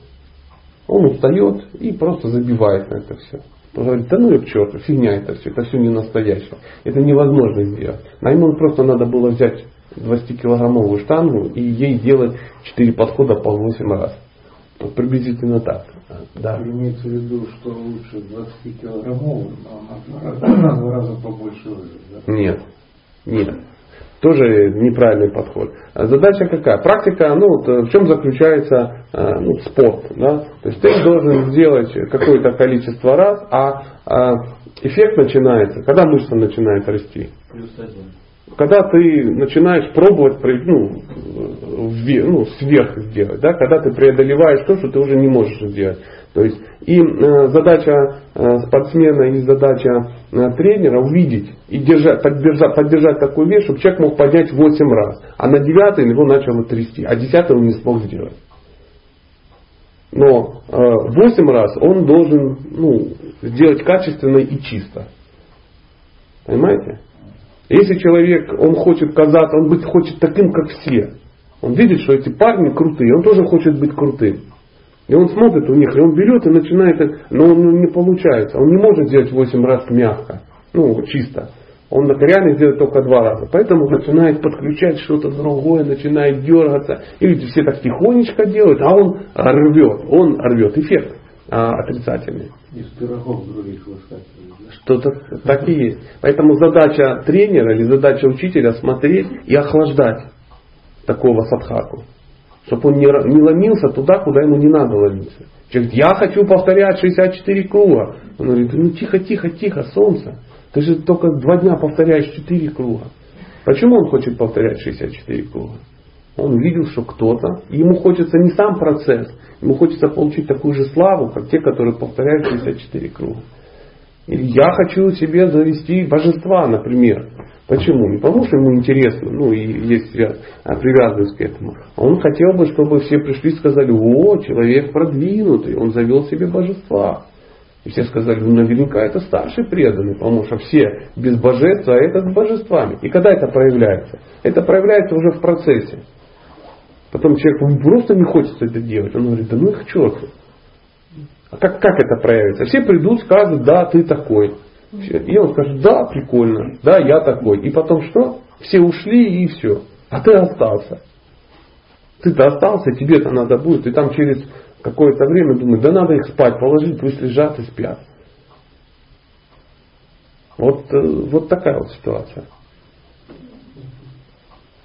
Он устает и просто забивает на это все. Он говорит, да ну и к черту, фигня это все, это все не настоящее. Это невозможно сделать. На ему просто надо было взять 20-килограммовую штангу и ей делать 4 подхода по 8 раз. Вот приблизительно так. Да. Имеется в виду, что лучше 20 килограммовую, но на два раза, на два раза побольше выжить, да? Нет. Нет. Тоже неправильный подход. А задача какая? Практика, ну, вот, в чем заключается э, ну, спорт. Да? То есть ты должен сделать какое-то количество раз, а, а эффект начинается, когда мышца начинает расти. Плюс один. Когда ты начинаешь пробовать ну, вверх, ну, сверх сделать, да? когда ты преодолеваешь то, что ты уже не можешь сделать. То есть и э, задача э, спортсмена и задача э, тренера увидеть и держать, поддержать, поддержать такую вещь, чтобы человек мог поднять 8 раз. А на девятый его начало трясти, а десятый он не смог сделать. Но э, 8 раз он должен ну, сделать качественно и чисто. Понимаете? Если человек, он хочет казаться, он быть хочет таким, как все. Он видит, что эти парни крутые, он тоже хочет быть крутым. И он смотрит у них, и он берет и начинает, но он не получается. Он не может сделать 8 раз мягко, ну, чисто. Он реально сделает только два раза. Поэтому начинает подключать что-то другое, начинает дергаться. И видите, все так тихонечко делают, а он рвет. Он рвет. Эффект а, отрицательный. Из пирогов других Что-то так и есть. Поэтому задача тренера или задача учителя смотреть и охлаждать такого садхаку чтобы он не, ломился туда, куда ему не надо ломиться. Человек говорит, я хочу повторять 64 круга. Он говорит, ну тихо, тихо, тихо, солнце. Ты же только два дня повторяешь 4 круга. Почему он хочет повторять 64 круга? Он видел, что кто-то, ему хочется не сам процесс, ему хочется получить такую же славу, как те, которые повторяют 64 круга. Или я хочу себе завести божества, например. Почему? Не потому, что ему интересно, ну и есть а, привязанность к этому. А он хотел бы, чтобы все пришли и сказали, о, человек продвинутый, он завел себе божества. И все сказали, ну наверняка это старший преданный, потому что все без божества, а это с божествами. И когда это проявляется? Это проявляется уже в процессе. Потом человек просто не хочется это делать. Он говорит, да ну их к черту. А как, как это проявится? Все придут, скажут, да, ты такой. И он скажет, да, прикольно, да, я такой. И потом что? Все ушли и все. А ты остался. Ты-то остался, тебе-то надо будет. И там через какое-то время думает, да надо их спать положить, пусть лежат и спят. Вот, э, вот такая вот ситуация.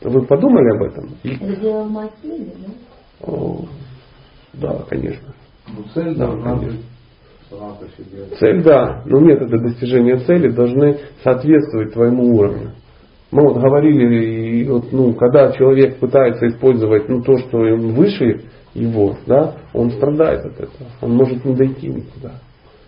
Вы подумали об этом? Это дело в мотиве, да? О, да, конечно. Ну, цель да, должна конечно. быть Цель, да, но методы достижения цели должны соответствовать твоему уровню. Мы вот говорили, и вот, ну, когда человек пытается использовать ну, то, что выше его, да, он страдает от этого. Он может не дойти никуда.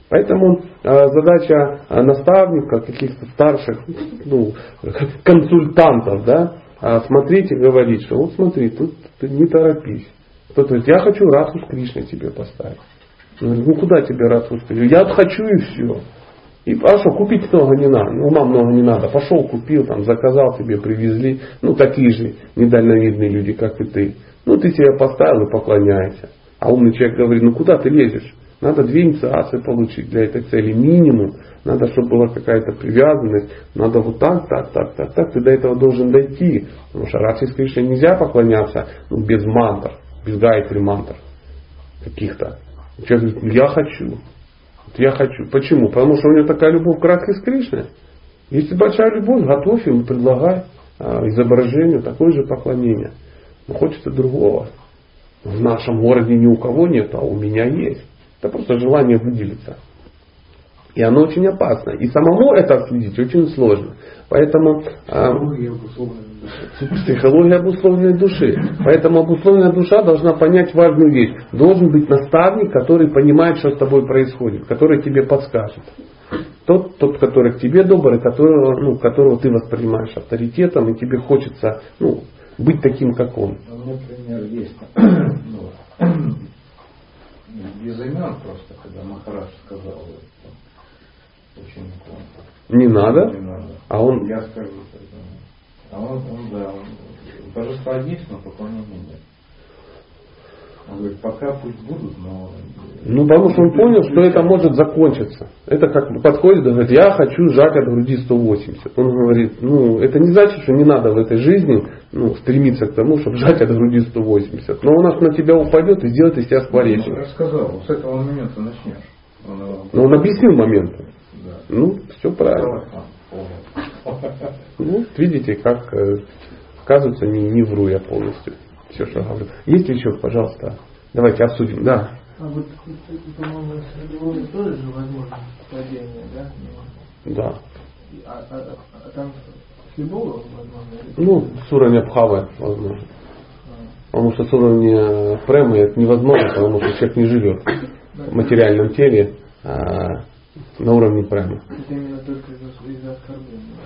Поэтому э, задача э, наставника, каких-то старших ну, консультантов, да, э, смотреть и говорить, что вот смотри, тут ты не торопись. Кто-то говорит, я хочу Радху с Кришной тебе поставить. Ну куда тебе Радху сказать? Я хочу и все. И а что, купить много не надо, ну, ума много не надо. Пошел, купил, там, заказал, тебе привезли. Ну, такие же недальновидные люди, как и ты. Ну, ты себя поставил и поклоняйся. А умный человек говорит, ну куда ты лезешь? Надо две инициации получить для этой цели. Минимум. Надо, чтобы была какая-то привязанность. Надо вот так, так, так, так, так. Ты до этого должен дойти. Потому что Радхи Кришне нельзя поклоняться ну, без мантр, без гайтри мантр каких-то. Человек говорит, я хочу. Я хочу. Почему? Потому что у него такая любовь к Радхе с Кришной. Если большая любовь, готовь ему, предлагай а, изображению такое же поклонение. Но хочется другого. В нашем городе ни у кого нет, а у меня есть. Это просто желание выделиться. И оно очень опасно. И самому это отследить очень сложно. Поэтому а, психология обусловленной души. Поэтому обусловленная душа должна понять важную вещь. Должен быть наставник, который понимает, что с тобой происходит, который тебе подскажет. Тот, тот, который к тебе добр, и которого, ну, которого ты воспринимаешь авторитетом, и тебе хочется ну, быть таким, как он. Например, есть ну, без имен просто, когда Махарадж сказал ученику. Не надо? Не надо. А он... Я скажу. А он, он да, он, божества есть, но поклонения нет. Он говорит, пока пусть будут, но... Ну, потому что он понял, что это может закончиться. Это как подходит говорит, я хочу сжать от груди 180. Он говорит, ну, это не значит, что не надо в этой жизни ну, стремиться к тому, чтобы сжать от груди 180. Но он на тебя упадет и сделает из тебя скворечник. Ну, рассказал, с этого момента начнешь. Он, Но он объяснил моменты. Да. Ну, все правильно. Ну, видите, как э, оказывается, не, не вру я полностью. Все, что говорю. Есть еще, пожалуйста? Давайте обсудим. Да. А вот, по-моему, с тоже же возможно падение, да? Да. А, а, а там с любого возможно? Ну, с уровня Бхавы возможно. Потому что с уровня премы это невозможно, потому что человек не живет в материальном теле а, на уровне премы. Это именно только из-за оскорбления.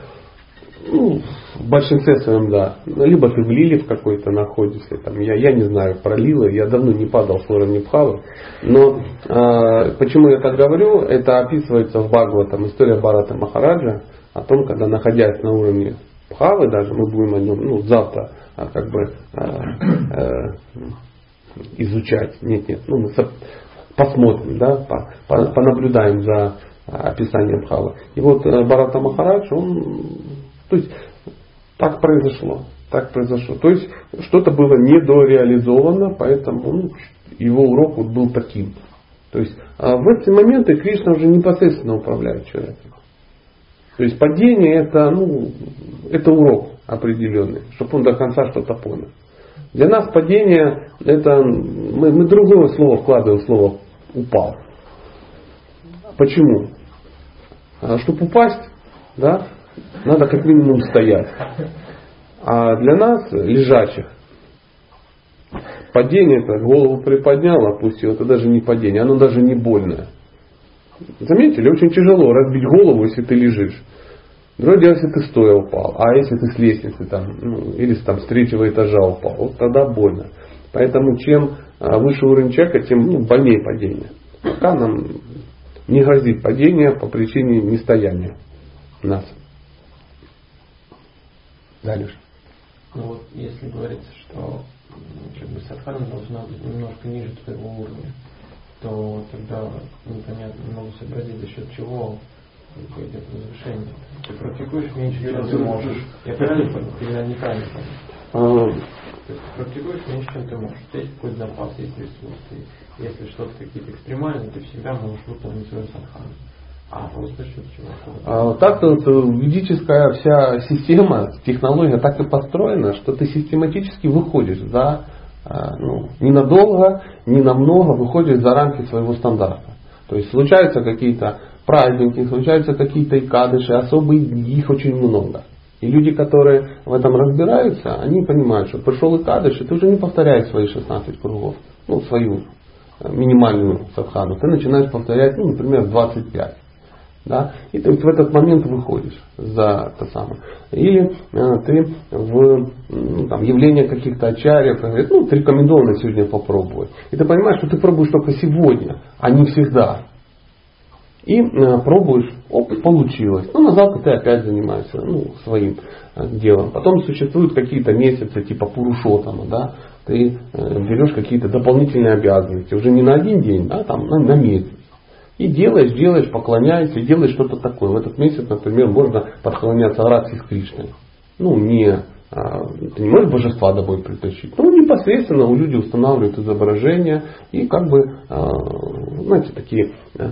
Ну, в большинстве своем, да. Либо ты в лиле в какой-то находишься, там, я, я не знаю, пролила, я давно не падал с уровня Пхавы. Но э, почему я так говорю, это описывается в Бхагаватам, история Барата Махараджа, о том, когда находясь на уровне Пхавы, даже мы будем о нем ну, завтра а, как бы э, э, изучать. Нет, нет, ну, мы посмотрим, да, по, по, понаблюдаем за описанием Бхавы. И вот э, Барата Махарадж, он то есть так произошло. Так произошло. То есть что-то было недореализовано, поэтому ну, его урок вот был таким. То есть а в эти моменты Кришна уже непосредственно управляет человеком. То есть падение это, ну, это урок определенный, чтобы он до конца что-то понял. Для нас падение это мы, мы другое слово вкладываем слово упал. Почему? А, чтобы упасть, да, надо как минимум стоять. А для нас, лежачих, падение это голову приподнял, опустил, это даже не падение, оно даже не больное. Заметили, очень тяжело разбить голову, если ты лежишь. Другое дело, если ты стоя упал, а если ты с лестницы там, ну, или там, с третьего этажа упал, вот тогда больно. Поэтому чем а, выше уровень человека, тем ну, больнее падение. Пока нам не грозит падение по причине нестояния нас. Дальше. Ну вот, если говорится, что как бы садхана должна быть немножко ниже твоего уровня, то тогда непонятно, не могу сообразить, за счет чего идет возвышение. Ты практикуешь меньше, чем ты можешь. Я правильно понял? Или неправильно понял? То есть практикуешь меньше, чем ты можешь. Есть какой-то запас, есть ресурсы. Если что-то какие-то экстремальные, ты всегда можешь выполнить свою садхану. А, просто счет чего? А, так-то ведическая вся система, технология так и построена, что ты систематически выходишь за а, ну, ненадолго, не намного выходишь за рамки своего стандарта. То есть случаются какие-то праздники, случаются какие-то икадыши, особые их очень много. И люди, которые в этом разбираются, они понимают, что пришел икадыш, и ты уже не повторяешь свои 16 кругов, ну, свою э, минимальную садхану. Ты начинаешь повторять, ну, например, 25. Да? И ты в этот момент выходишь за то самое. Или э, ты в ну, там, явление каких-то ачарьев, говорит, ну, рекомендовано сегодня попробовать. И ты понимаешь, что ты пробуешь только сегодня, а не всегда. И э, пробуешь, оп, получилось. Ну, на завтра ты опять занимаешься ну, своим э, делом. Потом существуют какие-то месяцы, типа пурушотама, да, ты э, берешь какие-то дополнительные обязанности, уже не на один день, а там на, на месяц. И делаешь, делаешь, поклоняешься, делаешь что-то такое. В этот месяц, например, можно поклоняться Радхи с Кришной. Ну, не ты не можешь божества домой притащить. Ну, непосредственно у людей устанавливают изображение и как бы, а, знаете, такие а,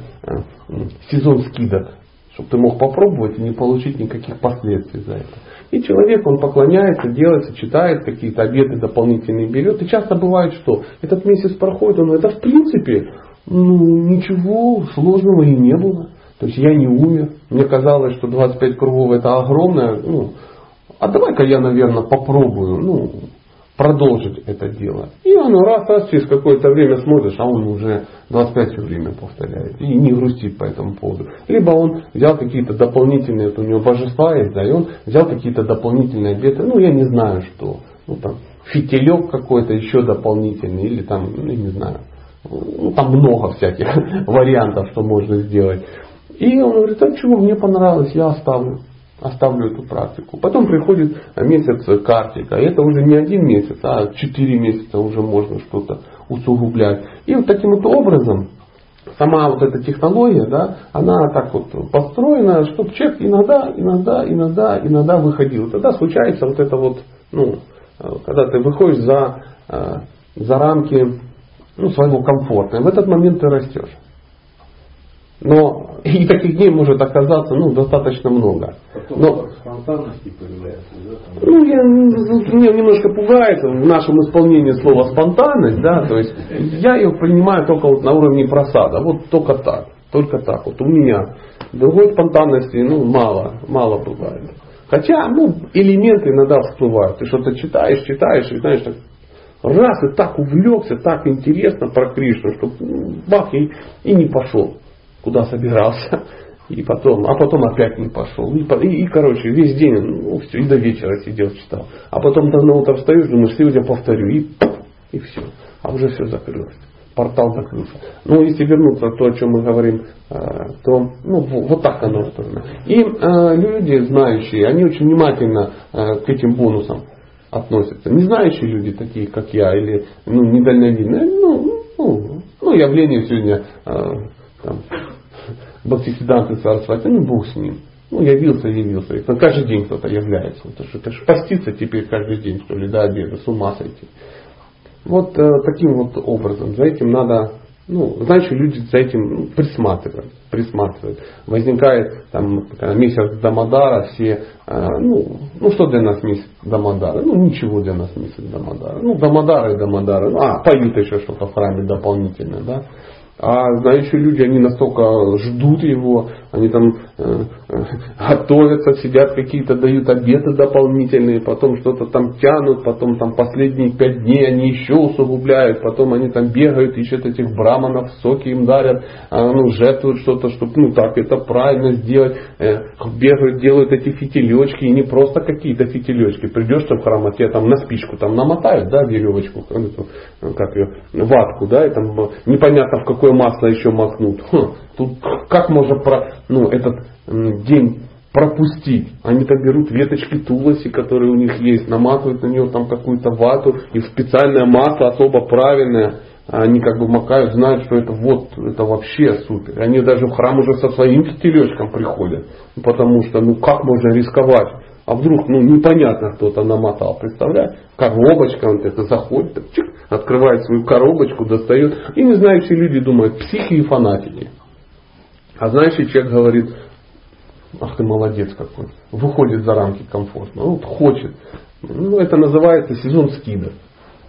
сезон скидок, чтобы ты мог попробовать и не получить никаких последствий за это. И человек, он поклоняется, делается, читает какие-то обеты дополнительные берет. И часто бывает, что этот месяц проходит, он это в принципе ну, ничего сложного и не было. То есть я не умер. Мне казалось, что 25 кругов это огромное. Ну, а давай-ка я, наверное, попробую ну, продолжить это дело. И оно раз, раз через какое-то время смотришь, а он уже 25 все время повторяет. И не грустит по этому поводу. Либо он взял какие-то дополнительные, это у него божества есть, да, и он взял какие-то дополнительные обеты, ну я не знаю что. Ну там фитилек какой-то еще дополнительный, или там, ну, не знаю, ну, там много всяких вариантов, что можно сделать. И он говорит, а чего, мне понравилось, я оставлю. Оставлю эту практику. Потом приходит месяц картика. И это уже не один месяц, а четыре месяца уже можно что-то усугублять. И вот таким вот образом сама вот эта технология, да, она так вот построена, чтобы человек иногда, иногда, иногда, иногда выходил. Тогда случается вот это вот, ну, когда ты выходишь за, э, за рамки ну, своего комфорта. И в этот момент ты растешь. Но и таких дней может оказаться ну, достаточно много. Потом Но, спонтанности появляется, да? Ну, я, меня немножко пугает в нашем исполнении слова спонтанность, да, то есть я ее принимаю только вот на уровне просада, вот только так, только так. Вот у меня другой спонтанности, ну, мало, мало бывает. Хотя, ну, элементы иногда всплывают. Ты что-то читаешь, читаешь, и знаешь, так раз и так увлекся, так интересно про Кришну, что бах и, и не пошел, куда собирался. И потом, а потом опять не пошел. И, и, и короче, весь день, ну, все, и до вечера сидел, читал. А потом ты на утро встаешь, думаешь, сегодня повторю, и, и все. А уже все закрылось. Портал закрылся. Ну, если вернуться то, о чем мы говорим, э, то ну, вот так оно устроено. И э, люди, знающие, они очень внимательно э, к этим бонусам относятся. Не знающие люди, такие как я, или ну, недальновидные, ну, ну, ну, явление сегодня э, там, Бхактисиданты Сарасвати, ну Бог с ним. Ну, явился, явился. И каждый день кто-то является. Это же, это же поститься теперь каждый день, что ли, до обеда, с ума сойти. Вот э, таким вот образом. За этим надо ну, значит, люди за этим присматривают, присматривают. Возникает там месяц Дамадара, все, э, ну, ну что для нас месяц Дамадара? Ну ничего для нас месяц Дамадара. Ну Дамадара и. Ну, а, поют еще что-то в храме дополнительно, да. А знающие люди, они настолько ждут его, они там э, э, готовятся, сидят какие-то, дают обеты дополнительные, потом что-то там тянут, потом там последние пять дней они еще усугубляют, потом они там бегают, ищут этих браманов, соки им дарят, а, ну, жертвуют что-то, чтобы, ну так, это правильно сделать, э, бегают, делают эти фитилечки, и не просто какие-то фитилечки, придешь в храм, а тебе там на спичку там намотают, да, веревочку, как ее, ватку, да, и там непонятно в какое масло еще макнут. Хм, тут как можно про, ну, этот день пропустить. Они-то берут веточки тулоси, которые у них есть, наматывают на нее там какую-то вату и специальное масло особо правильное. Они как бы макают, знают, что это вот, это вообще супер. Они даже в храм уже со своим тележком приходят. Потому что, ну как можно рисковать? А вдруг, ну, непонятно кто-то намотал, представляешь? Коробочка, он это заходит, так, чик, открывает свою коробочку, достает. И не знающие люди думают, психи и фанатики. А знающий человек говорит, ах ты молодец какой, выходит за рамки комфорта, вот хочет. Ну, это называется сезон скидок.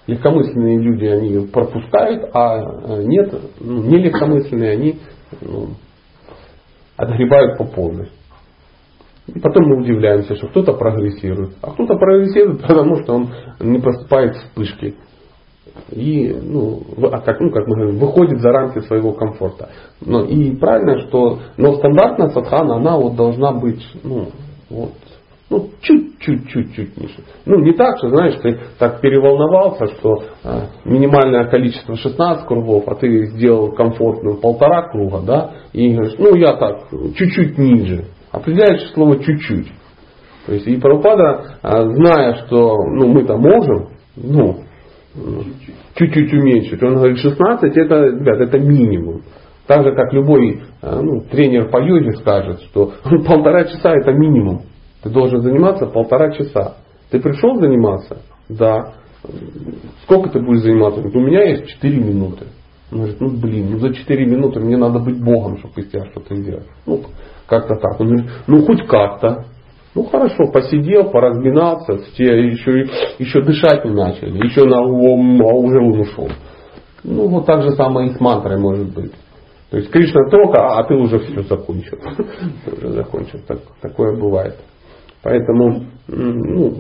Легкомысленные люди, они пропускают, а э, нет, ну, не легкомысленные, они ну, отгребают по полной. И потом мы удивляемся, что кто-то прогрессирует. А кто-то прогрессирует, потому что он не поступает вспышки. И, ну, а как, ну, как мы говорим, выходит за рамки своего комфорта. Но, и правильно, что но стандартная садхана, она вот должна быть, ну, вот, ну, чуть-чуть-чуть-чуть ниже. Ну, не так, что, знаешь, ты так переволновался, что э, минимальное количество 16 кругов, а ты сделал комфортную полтора круга, да, и говоришь, ну, я так, чуть-чуть ниже определяет слово чуть-чуть. То есть и Прабхупада, а, зная, что ну, мы-то можем, ну, чуть-чуть уменьшить, он говорит, 16 это, ребят, это минимум. Так же, как любой а, ну, тренер по йоге скажет, что полтора часа это минимум. Ты должен заниматься полтора часа. Ты пришел заниматься? Да. Сколько ты будешь заниматься? У меня есть 4 минуты. Он говорит, ну блин, ну за 4 минуты мне надо быть Богом, чтобы из тебя что-то сделать. Ну, как-то так. Он говорит, ну хоть как-то. Ну хорошо, посидел, поразминался, все еще, еще дышать не начали, еще на а уже он ушел. Ну вот так же самое и с мантрой может быть. То есть Кришна только, а ты уже все закончил. Уже закончил. Так, такое бывает. Поэтому ну,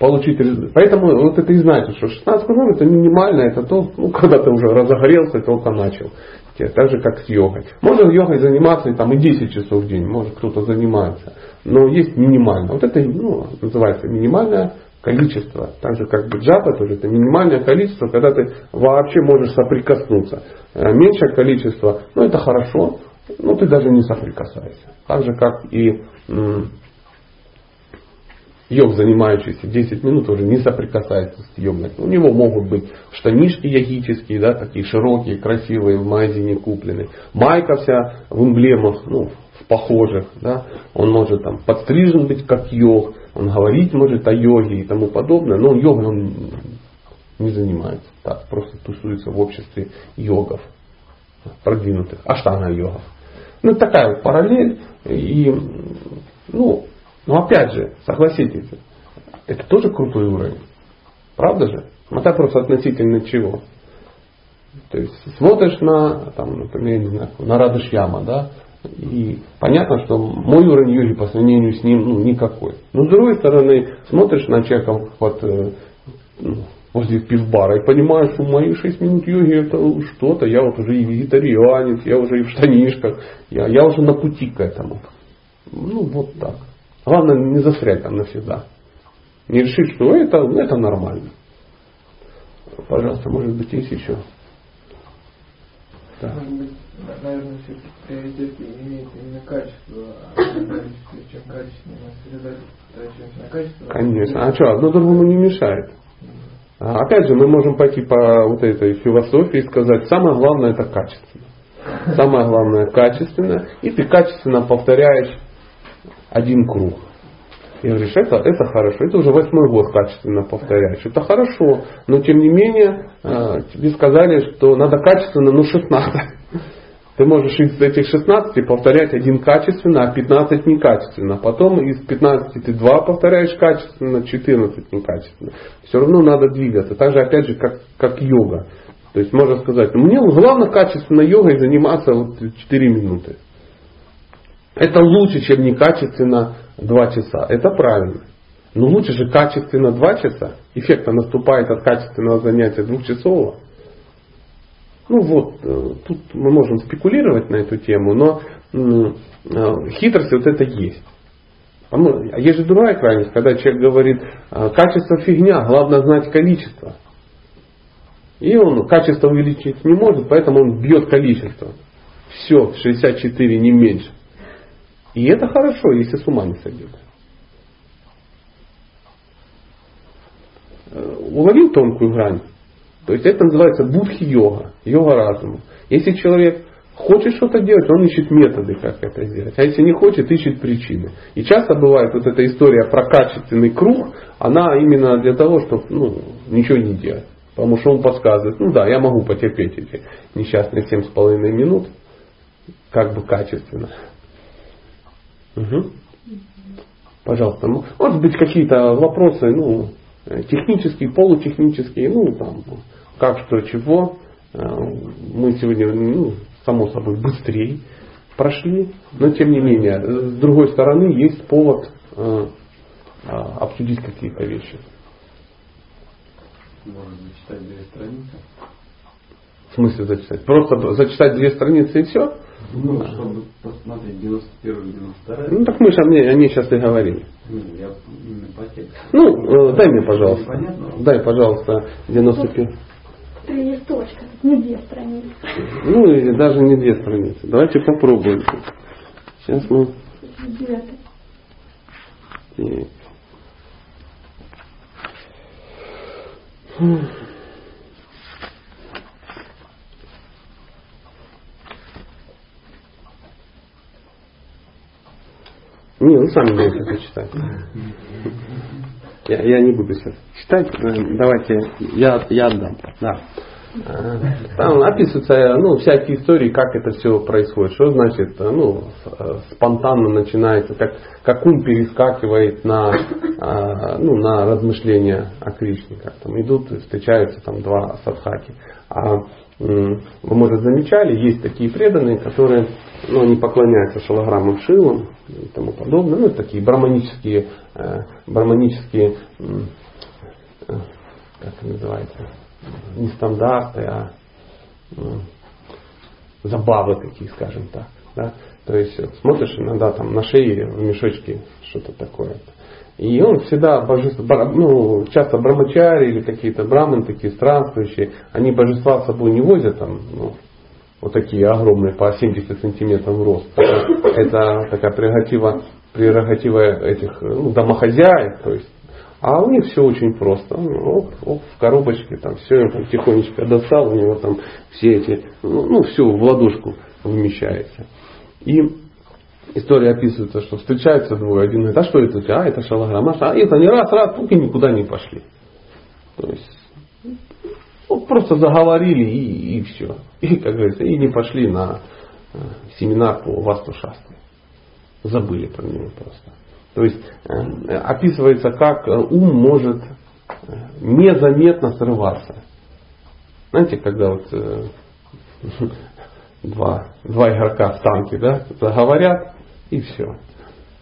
получить Поэтому вот это и знаете, что 16 кругов это минимально, это то, ну, когда ты уже разогрелся, только начал. Так же, как с йогой. Можно йогой заниматься и, там, и 10 часов в день, может кто-то занимается. Но есть минимально. Вот это ну, называется минимальное количество. Так же, как бы джапа тоже это минимальное количество, когда ты вообще можешь соприкоснуться. Э, меньшее количество, ну это хорошо, но ты даже не соприкасаешься. Так же, как и йог, занимающийся 10 минут, уже не соприкасается с йогой. У него могут быть штанишки йогические, да, такие широкие, красивые, в магазине купленные. Майка вся в эмблемах, ну, похожих. Да. Он может там подстрижен быть как йог, он говорить может о йоге и тому подобное, но йогой он не занимается. Так, просто тусуется в обществе йогов, продвинутых, аштана йогов. Ну, такая вот параллель. И, ну, но опять же, согласитесь, это тоже крутой уровень. Правда же? Это просто относительно чего? То есть смотришь на, там, например, не знаю, на Радышьяма, да, и понятно, что мой уровень йоги по сравнению с ним ну, никакой. Но с другой стороны, смотришь на человека вот, э, ну, возле пивбара и понимаешь, что мои 6 минут йоги это что-то, я вот уже и вегетарианец, я уже и в штанишках, я, я уже на пути к этому. Ну вот так. Главное не застрять там навсегда. Не решить, что это, это нормально. Пожалуйста, может быть, есть еще. Да. Может быть, наверное, все-таки приоритет имеет именно качество, а. Чем качественнее сосредоточимся на качество. Конечно. А что, одно другому не мешает. А опять же, мы можем пойти по вот этой философии и сказать, самое главное это качественно. Самое главное качественно. И ты качественно повторяешь один круг. И говоришь, это, это хорошо, это уже восьмой год качественно повторяешь. Это хорошо, но тем не менее э, тебе сказали, что надо качественно, ну 16. Ты можешь из этих 16 повторять один качественно, а 15 некачественно. Потом из 15 ты 2 повторяешь качественно, 14 некачественно. Все равно надо двигаться. Так же опять же, как, как йога. То есть можно сказать, мне главное качественно йогой заниматься вот 4 минуты. Это лучше, чем некачественно 2 часа. Это правильно. Но лучше же качественно 2 часа. Эффект наступает от качественного занятия двухчасового. Ну вот, э, тут мы можем спекулировать на эту тему, но э, хитрость вот это есть. А есть же другая крайность, когда человек говорит, «А, качество фигня, главное знать количество. И он качество увеличить не может, поэтому он бьет количество. Все, 64 не меньше. И это хорошо, если с ума не сойдет. Э, уловил тонкую грань? То есть это называется будхи-йога, йога разума. Если человек хочет что-то делать, он ищет методы, как это сделать. А если не хочет, ищет причины. И часто бывает вот эта история про качественный круг, она именно для того, чтобы ну, ничего не делать. Потому что он подсказывает, ну да, я могу потерпеть эти несчастные семь с половиной минут, как бы качественно. Угу. Пожалуйста. Ну, может быть какие-то вопросы, ну, технические, полутехнические, ну, там, как, что, чего. Э, мы сегодня, ну, само собой, быстрее прошли, но тем не менее, с другой стороны, есть повод э, а, обсудить какие-то вещи. Можно зачитать две страницы. В смысле зачитать? Просто зачитать две страницы и все? Ну, чтобы посмотреть 91 92 Ну, так мы же они, они сейчас и говорили. Не, я именно по тексту. Ну, э, дай мне, пожалуйста. Понятно? Дай, пожалуйста, 91. Три листочка, не две страницы. Ну, или даже не две страницы. Давайте попробуем. Сейчас мы... Девятый. Не, вы сами будете это читать. Я, я не буду сейчас читать. Э, давайте я, я отдам. Да. Э, там описываются ну, всякие истории, как это все происходит. Что значит, э, ну, спонтанно начинается, как, как ум перескакивает на, ну, на размышления о Кришне. Как там идут, встречаются там два садхаки. А вы, может, замечали, есть такие преданные, которые ну, они поклоняются шалограммам Шилам и тому подобное. Ну, такие браманические, э, браманические э, как это называется, не стандарты, а забавы такие, скажем так. Да? То есть смотришь иногда там на шее в мешочке что-то такое. И он всегда божество, ну, часто брамачари или какие-то браманы такие странствующие, они божества с собой не возят там, ну, вот такие огромные, по 70 сантиметров рост. Это, такая прерогатива, прерогатива этих ну, домохозяек, то есть а у них все очень просто. Ну, оп, оп, в коробочке там все, там тихонечко достал, у него там все эти, ну, ну все в ладошку вмещается. И история описывается, что встречаются двое. Один говорит, а что это? А, это шалаграма. А это не раз, раз, и никуда не пошли. То есть ну, просто заговорили и, и все. И, как говорится, и не пошли на э, семинар по васту шастры. Забыли про него просто. То есть э, описывается, как ум может э, незаметно срываться. Знаете, когда вот э, два, два игрока в танке, да, заговорят, и все.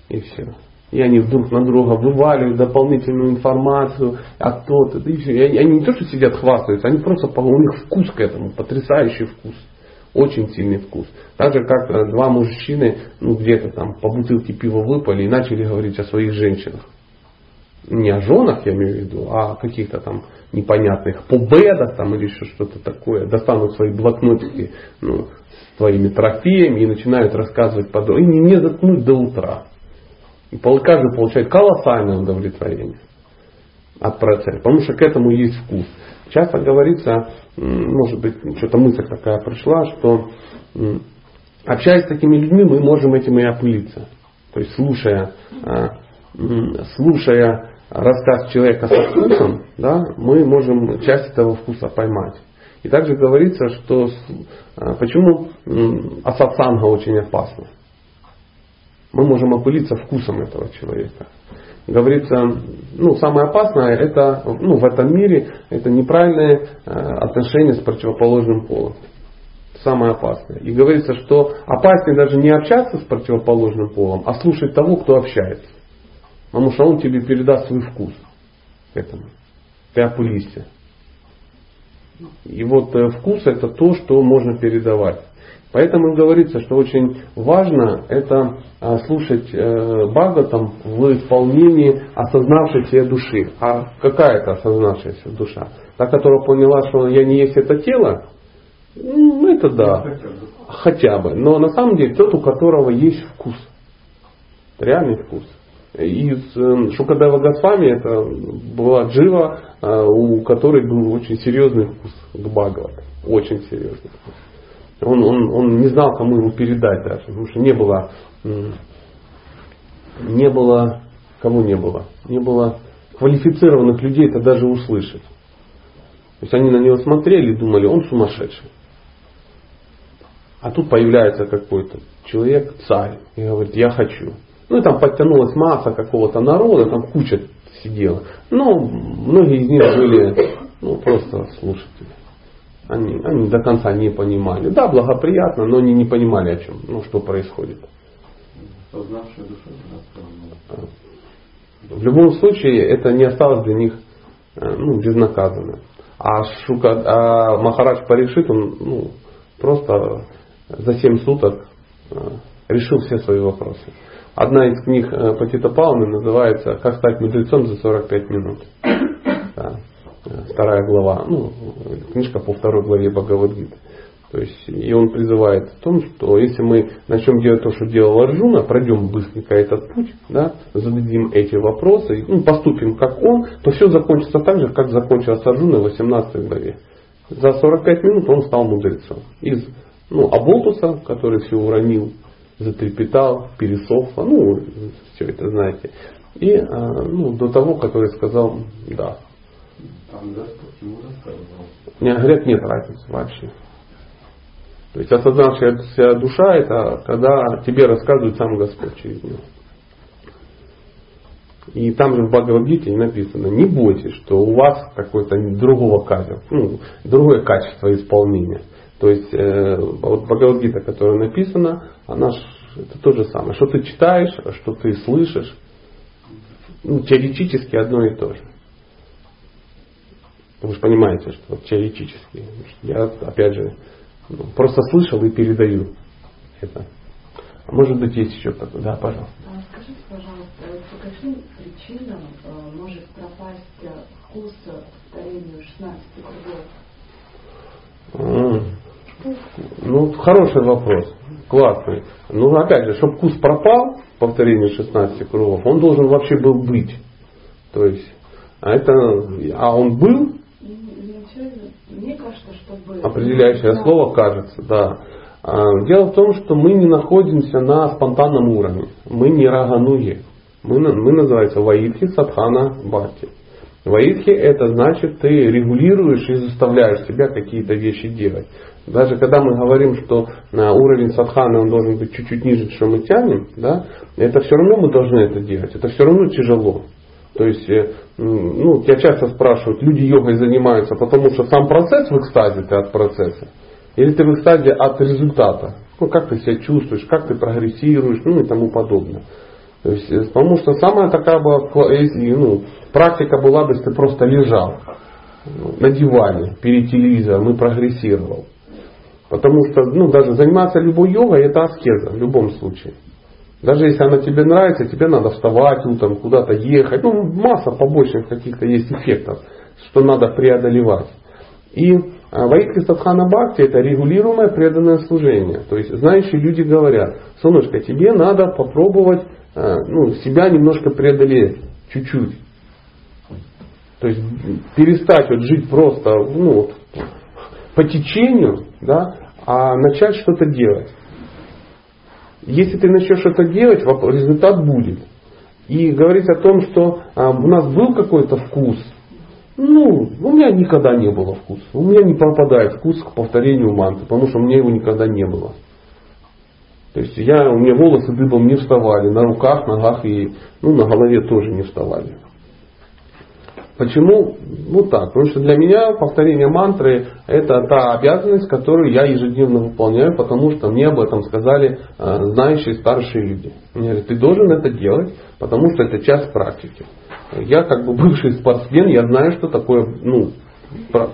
И все. И они друг на друга вываливают дополнительную информацию, а то-то, и все. И они не то, что сидят хвастаются, они просто, у них вкус к этому, потрясающий вкус. Очень сильный вкус. Так же, как э, два мужчины, ну, где-то там по бутылке пива выпали и начали говорить о своих женщинах. Не о женах, я имею в виду, а о каких-то там непонятных победах там или еще что-то такое. Достанут свои блокнотики ну, с твоими трофеями и начинают рассказывать подробно. И не, не заткнуть до утра. И каждый получает колоссальное удовлетворение от процесса, потому что к этому есть вкус. Часто говорится, может быть, что-то мысль такая пришла, что общаясь с такими людьми, мы можем этим и опылиться. То есть слушая, а, слушая рассказ человека со вкусом, да, мы можем часть этого вкуса поймать. И также говорится, что а, почему асатсанга очень опасна мы можем опылиться вкусом этого человека. Говорится, ну, самое опасное это, ну, в этом мире, это неправильное э, отношение с противоположным полом. Самое опасное. И говорится, что опаснее даже не общаться с противоположным полом, а слушать того, кто общается. Потому что он тебе передаст свой вкус к этому. Ты опылишься. И вот э, вкус это то, что можно передавать. Поэтому говорится, что очень важно это а, слушать э, Бхагаватам в исполнении осознавшейся души. А какая это осознавшаяся душа? Та, которая поняла, что я не есть это тело, ну это да, хотя бы. Но на самом деле тот, у которого есть вкус. Реальный вкус. Из э, Шукадева Госвами это была Джива, э, у которой был очень серьезный вкус к Бхагавату. Очень серьезный вкус. Он, он, он не знал, кому ему передать даже, потому что не было, не было, кому не было, не было квалифицированных людей это даже услышать. То есть они на него смотрели и думали, он сумасшедший. А тут появляется какой-то человек, царь, и говорит, я хочу. Ну и там подтянулась масса какого-то народа, там куча сидела. Но многие из них были ну, просто слушатели. Они, они до конца не понимали. Да, благоприятно, но они не понимали о чем, ну, что происходит. Познавшая душа В любом случае, это не осталось для них э, ну, безнаказанно. А, Шука, а Махарадж Паришит, он ну, просто за 7 суток э, решил все свои вопросы. Одна из книг э, Патита Пауны называется «Как стать мудрецом за 45 минут». Да вторая глава, ну, книжка по второй главе Бхагавадгиты. То есть, и он призывает в том, что если мы начнем делать то, что делал Арджуна, пройдем быстренько этот путь, да, зададим эти вопросы, ну, поступим как он, то все закончится так же, как закончилось Арджуна в 18 главе. За 45 минут он стал мудрецом. Из ну, Аболтуса, который все уронил, затрепетал, пересохло, ну, все это знаете. И а, ну, до того, который сказал да. Там Господь ему рассказывал. Мне говорят, нет разницы вообще. То есть осознавшаяся душа это когда тебе рассказывает сам Господь через него. И там же в Бхагавадгите написано, не бойтесь, что у вас какое-то другого качества, ну, другое качество исполнения. То есть э, вот Бхагавадгита, которая написана, она это то же самое. Что ты читаешь, что ты слышишь, ну, теоретически одно и то же. Вы же понимаете, что теоретически. Я, опять же, ну, просто слышал и передаю это. А может быть, есть еще кто-то? Да, пожалуйста. А скажите, пожалуйста, по каким причинам э, может пропасть э, вкус повторению 16 кругов? Ну, хороший вопрос. Классный. Ну, опять же, чтобы вкус пропал, повторение 16 кругов, он должен вообще был быть. То есть, а это, а он был, мне кажется, чтобы... Определяющее слово кажется, да. А, дело в том, что мы не находимся на спонтанном уровне. Мы не рагануги. Мы, мы называемся ваидхи садхана бхакти. Ваидхи это значит ты регулируешь и заставляешь себя какие-то вещи делать. Даже когда мы говорим, что на уровень садханы он должен быть чуть-чуть ниже, чем мы тянем, да, это все равно мы должны это делать. Это все равно тяжело. То есть, э, ну, я часто спрашивают, люди йогой занимаются, потому что сам процесс в экстазе ты от процесса, или ты в экстазе от результата. Ну, как ты себя чувствуешь, как ты прогрессируешь, ну и тому подобное. То есть, э, потому что самая такая была, ну, практика была бы, если ты просто лежал ну, на диване перед телевизором и прогрессировал. Потому что ну, даже заниматься любой йогой это аскеза в любом случае. Даже если она тебе нравится, тебе надо вставать утром, куда-то ехать. Ну, масса побочных каких-то есть эффектов, что надо преодолевать. И а, Ваидхи Садхана Бхакти это регулируемое преданное служение. То есть знающие люди говорят, солнышко, тебе надо попробовать ну, себя немножко преодолеть, чуть-чуть. То есть перестать вот жить просто ну, по течению, да, а начать что-то делать. Если ты начнешь что-то делать, результат будет. И говорить о том, что а, у нас был какой-то вкус, ну, у меня никогда не было вкуса. У меня не пропадает вкус к повторению манты, потому что у меня его никогда не было. То есть я, у меня волосы дыбом не вставали, на руках, ногах и ну, на голове тоже не вставали. Почему? Ну так, потому что для меня повторение мантры это та обязанность, которую я ежедневно выполняю, потому что мне об этом сказали э, знающие старшие люди. Мне говорят, ты должен это делать, потому что это часть практики. Я как бы бывший спортсмен, я знаю, что такое ну,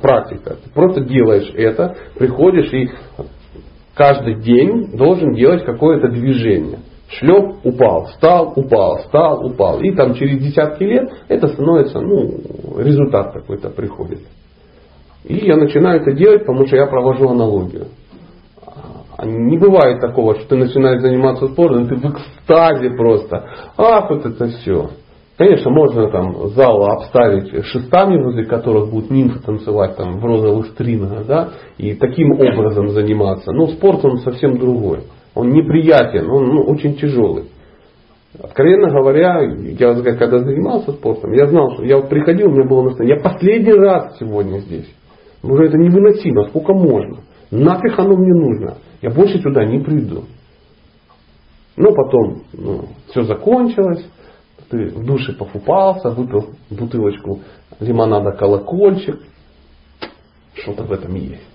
практика. Ты просто делаешь это, приходишь и каждый день должен делать какое-то движение. Шлеп, упал, встал, упал, встал, упал. И там через десятки лет это становится, ну, результат какой-то приходит. И я начинаю это делать, потому что я провожу аналогию. А не бывает такого, что ты начинаешь заниматься спортом, ты в экстазе просто. Ах, вот это все. Конечно, можно там зал обставить шестами, возле которых будут нимфы танцевать там в розовых стрингах, да, и таким образом заниматься. Но спорт он совсем другой. Он неприятен, он ну, очень тяжелый. Откровенно говоря, я когда занимался спортом, я знал, что я вот приходил, у меня было настроение, я последний раз сегодня здесь. Уже это невыносимо, сколько можно. Нафиг оно мне нужно. Я больше сюда не приду. Но потом ну, все закончилось, ты в душе пофупался, выпил бутылочку лимонада колокольчик. Что-то в этом есть.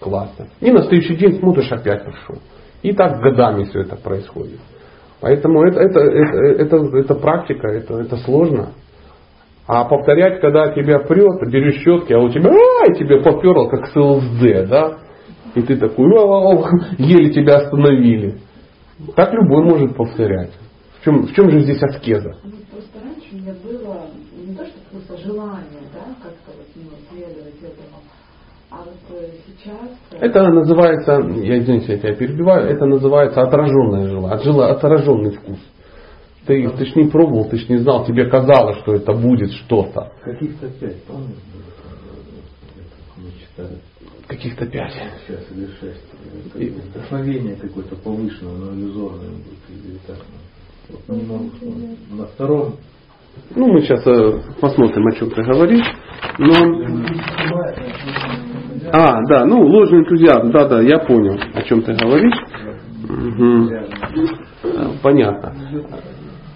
Классно. И на следующий день смотришь, опять пришел. И так годами все это происходит. Поэтому это, это, это, это, это практика, это, это сложно. А повторять, когда тебя прет, берешь щетки, а у тебя, ай, тебе поперло, как с ЛСД, да? И ты такой, еле тебя остановили. Так любой может повторять. В чем, в чем же здесь аскеза? Ну, у меня было не то, что просто желание, да, как-то вот ну, следовать этому, а вот э, сейчас... Э, это называется, я извините, я тебя перебиваю, это называется отраженное желание, отраженный вкус. Ты, ты ж не пробовал, ты ж не знал, тебе казалось, что это будет что-то. Каких-то пять, помнишь, мы читали? Каких-то пять. Сейчас или шесть. И вдохновение какое-то повышенное, но иллюзорное будет или так. Вот не могу вспомнить. На втором Ну, мы сейчас э, посмотрим, о чем ты говоришь. Но... А, да, ну, ложный энтузиазм, да, да, я понял, о чем ты говоришь. Э, Понятно.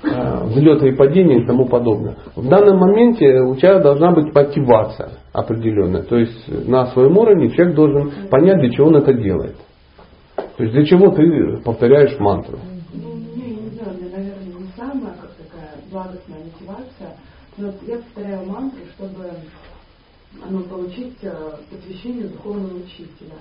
Э, Взлеты и падения и тому подобное. В данном моменте у тебя должна быть мотивация определенная. То есть на своем уровне человек должен понять, для чего он это делает. То есть для чего ты повторяешь мантру. Но я повторяю мантру, чтобы ну, получить э, посвящение духовного учителя.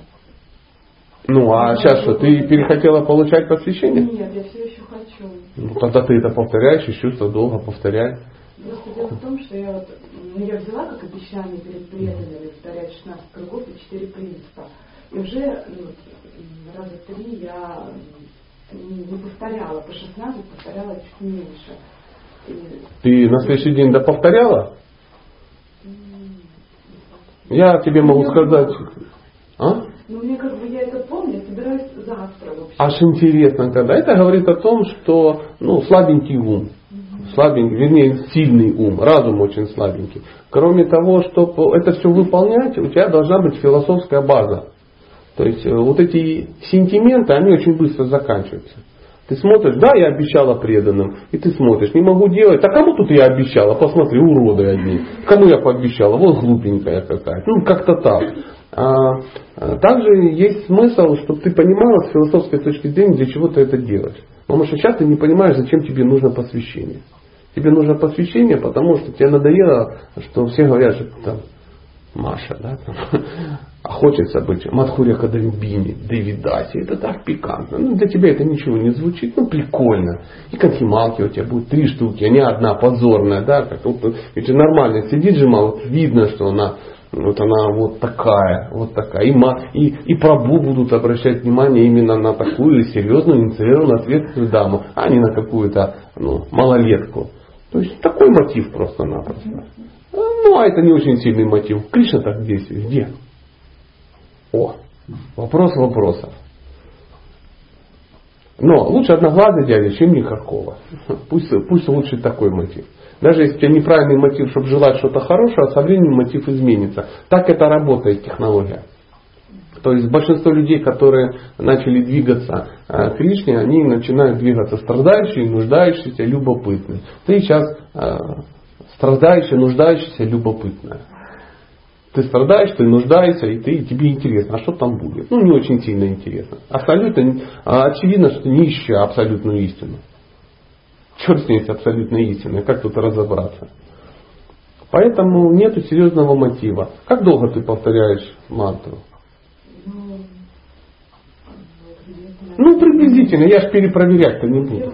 Ну, а сейчас что, ты перехотела получать посвящение? Нет, я все еще хочу. Ну, тогда ты это повторяешь, из чувства долго повторяй. Просто дело в том, что я вот, ну, я взяла как обещание перед преданными повторять 16 кругов и 4 принципа. И уже ну, раза три я не повторяла, по 16 повторяла чуть меньше. Ты на следующий день доповторяла? Я тебе могу сказать. А? ну, мне как бы я это помню, я собираюсь завтра вообще. Аж интересно, когда это говорит о том, что ну, слабенький ум. Слабенький, вернее, сильный ум, разум очень слабенький. Кроме того, чтобы это все выполнять, у тебя должна быть философская база. То есть э, вот эти сентименты, они очень быстро заканчиваются. Ты смотришь, да, я обещала преданным, и ты смотришь, не могу делать. А кому тут я обещала? Посмотри, уроды одни. Кому я пообещала? Вот глупенькая какая-то. Ну, как-то так. А, а, также есть смысл, чтобы ты понимала с философской точки зрения, для чего ты это делаешь. Потому что сейчас ты не понимаешь, зачем тебе нужно посвящение. Тебе нужно посвящение, потому что тебе надоело, что все говорят, что там Маша, да, там, а хочется быть Мадхуря Кадамбини, Девидаси, это так пикантно. Ну, для тебя это ничего не звучит, ну, прикольно. И конфималки у тебя будет три штуки, а не одна позорная, да, как вот, ведь нормально сидит же, вот видно, что она вот она вот такая, вот такая. И, ма, и, и прабу будут обращать внимание именно на такую серьезную, инициированную, ответственную даму, а не на какую-то ну, малолетку. То есть такой мотив просто-напросто. Ну, а это не очень сильный мотив. Кришна так действует. Где? О, вопрос вопросов. Но лучше одноглазый дядя, чем никакого. Пусть, пусть лучше такой мотив. Даже если у тебя неправильный мотив, чтобы желать что-то хорошего, со временем мотив изменится. Так это работает технология. То есть большинство людей, которые начали двигаться э, к Кришне, они начинают двигаться страдающие, нуждающиеся, любопытные. Ты сейчас страдающая, нуждающаяся, любопытная. Ты страдаешь, ты нуждаешься, и ты, тебе интересно, а что там будет? Ну, не очень сильно интересно. Абсолютно, а очевидно, что не ищу абсолютную истину. Черт с ней с абсолютной как тут разобраться? Поэтому нет серьезного мотива. Как долго ты повторяешь мантру? Ну, приблизительно, я ж перепроверять-то не буду.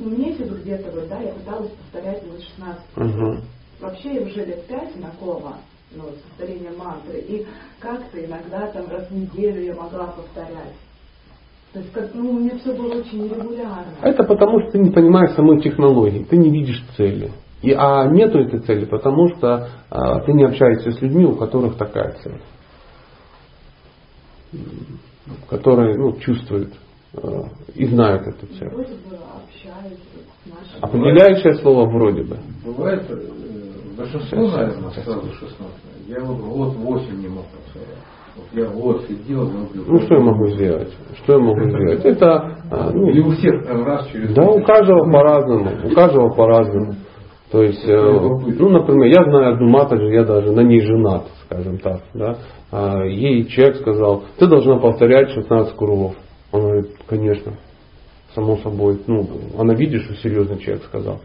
Ну, месяц где-то вот, да, я пыталась повторять вот 16 Угу. Вообще я уже лет пять знакома ну, с повторением мантры. И как-то иногда там раз в неделю я могла повторять. То есть как, ну, у меня все было очень нерегулярно. Это потому, что ты не понимаешь самой технологии, ты не видишь цели. И, а нету этой цели, потому что а, ты не общаешься с людьми, у которых такая цель. Которые ну, чувствуют и знают эту с нашими. Определяющее слово вроде бы. Бывает, э, большинство, наверное, сразу 16. Я вот год 8 не мог. Вот я год сидел, Ну что я могу сделать? Что я могу сделать? Это а, ну, Или у всех там раз через Да, у каждого по-разному. У каждого по-разному. То есть, э, ну, например, я знаю одну матаджи, я даже на ней женат, скажем так. Да? А ей человек сказал, ты должна повторять 16 кругов. Она говорит, конечно, само собой. Ну, она видит, что серьезный человек сказал.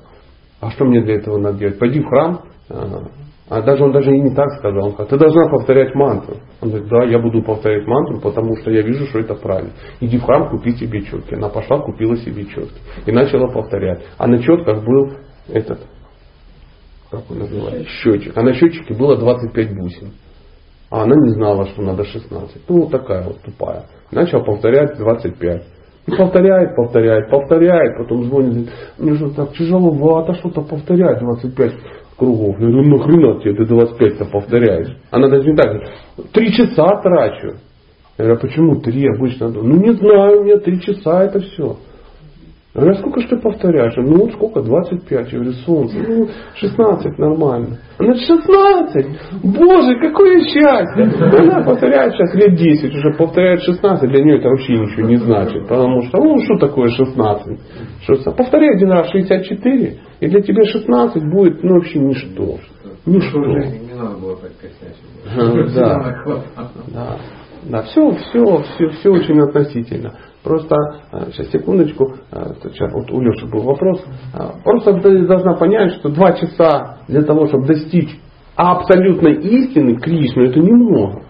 А что мне для этого надо делать? Пойди в храм. А, даже он даже и не так сказал. Он сказал, ты должна повторять мантру. Он говорит, да, я буду повторять мантру, потому что я вижу, что это правильно. Иди в храм, купи себе четки. Она пошла, купила себе четки. И начала повторять. А на четках был этот, как он называется, счетчик. А на счетчике было 25 бусин. А она не знала, что надо 16. Ну, вот такая вот тупая. Начала повторять 25. И повторяет, повторяет, повторяет, потом звонит, мне же так тяжеловато что-то повторять 25 кругов. Я говорю, ну нахрена тебе ты 25-то повторяешь? Она даже не так, три часа трачу. Я говорю, а почему три обычно? Ну не знаю, у меня три часа это все. Я говорю, а сколько ты повторяешь? Ну вот сколько, 25. Я говорю, солнце, ну 16 нормально. Она 16! Боже, какое счастье! Она повторяет сейчас лет 10, уже повторяет 16, для нее это вообще ничего не значит. Потому что, ну что такое 16? 16? Повторяй один раз 64, и для тебя 16 будет ну, вообще ничто. Ничто. Не надо было так косячить. Да. Да. Да, все, все, все, все очень относительно. Просто, сейчас секундочку, сейчас, вот у Леши был вопрос. Просто ты должна понять, что два часа для того, чтобы достичь абсолютной истины Кришны, это немного.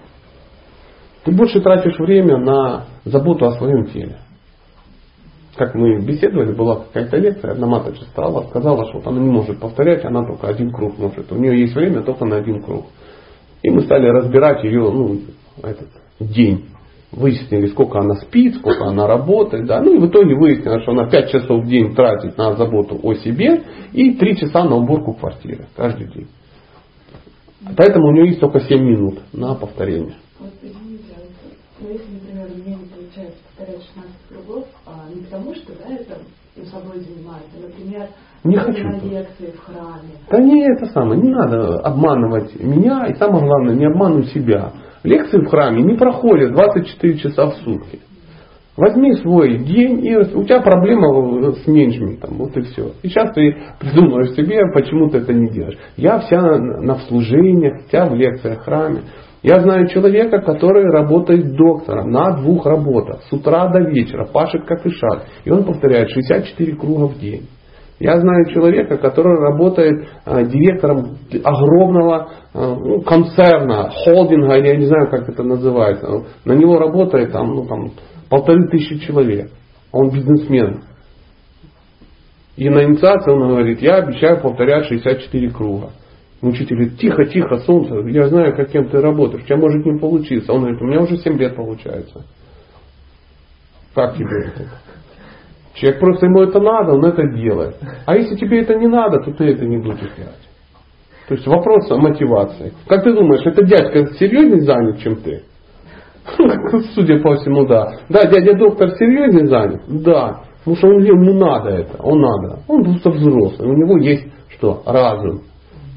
Ты больше тратишь время на заботу о своем теле. Как мы беседовали, была какая-то лекция, одна маточка стала, сказала, что вот она не может повторять, она только один круг может. У нее есть время только на один круг. И мы стали разбирать ее ну, этот день выяснили, сколько она спит, сколько она работает, да, ну и в итоге выяснилось, что она 5 часов в день тратит на заботу о себе и 3 часа на уборку квартиры каждый день. Поэтому у нее есть только 7 минут на повторение. Вот извините, если, например, у меня не получается повторять 16 кругов, а не потому что, да, это собой занимается, например, не хочу. на лекции в храме. Да не это самое, не надо обманывать меня и самое главное, не обманывай себя. Лекции в храме не проходят 24 часа в сутки. Возьми свой день, и у тебя проблема с менеджментом, вот и все. И сейчас ты придумываешь себе, почему ты это не делаешь. Я вся на служениях, вся в лекциях храме. Я знаю человека, который работает доктором на двух работах, с утра до вечера, пашет как и шаг. И он повторяет 64 круга в день. Я знаю человека, который работает э, директором огромного э, ну, концерна, холдинга, я не знаю, как это называется. На него работает там, ну, там, полторы тысячи человек. Он бизнесмен. И на инициации он говорит, я обещаю повторять 64 круга. Учитель говорит, тихо, тихо, солнце, я знаю, каким ты работаешь, у тебя может не получиться. Он говорит, у меня уже 7 лет получается. Как тебе это? Человек просто ему это надо, он это делает. А если тебе это не надо, то ты это не будешь делать. То есть вопрос о мотивации. Как ты думаешь, это дядька серьезнее занят, чем ты? Судя по всему, да. Да, дядя доктор серьезнее занят? Да. Потому что он, ему надо это, он надо. Он просто взрослый, у него есть что? Разум.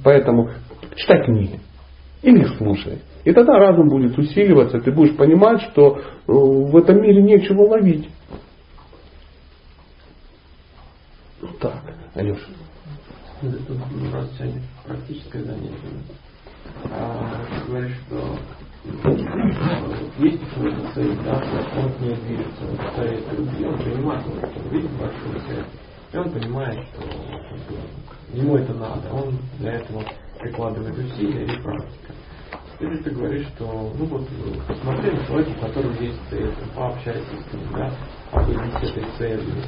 Поэтому читай книги. Или слушай. И тогда разум будет усиливаться, ты будешь понимать, что э, в этом мире нечего ловить. Так, Алеша. Тут раз сегодня практическое занятие. А, ты говоришь, что есть какая-то цель, да, он к ней движется, он повторяет любви, он понимает, он видит большую цель, и он понимает, что ему это надо, он для этого прикладывает усилия и практика. Теперь ты говоришь, что ну вот посмотри на человека, у которого есть цель, пообщайся с ним, да, поделись этой целью.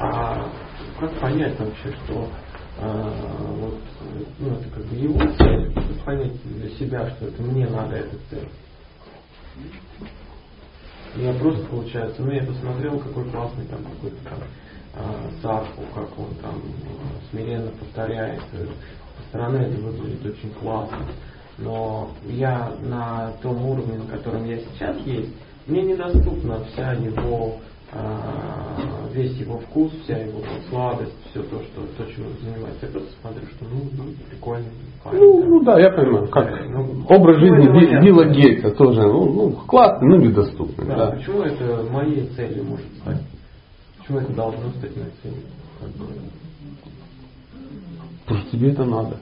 А как понять вообще, что а, вот, ну, это как бы его цель, понять для себя, что это мне надо эта цель. Я просто получается, ну я посмотрел, какой классный там какой-то там а, как он там смиренно повторяет. Со стороны это выглядит очень классно. Но я на том уровне, на котором я сейчас есть, мне недоступна вся его а, весь его вкус, вся его сладость, все то, что то, чем он занимается. Я просто смотрю, что ну, ну прикольно. Ну, ну да, я понимаю. Как ну, образ жизни Билла, Билла Гейтса тоже, ну, ну классный, но недоступный. Да, да. Почему это моей целью может стать? Почему это должно стать моей целью? Потому что тебе это надо.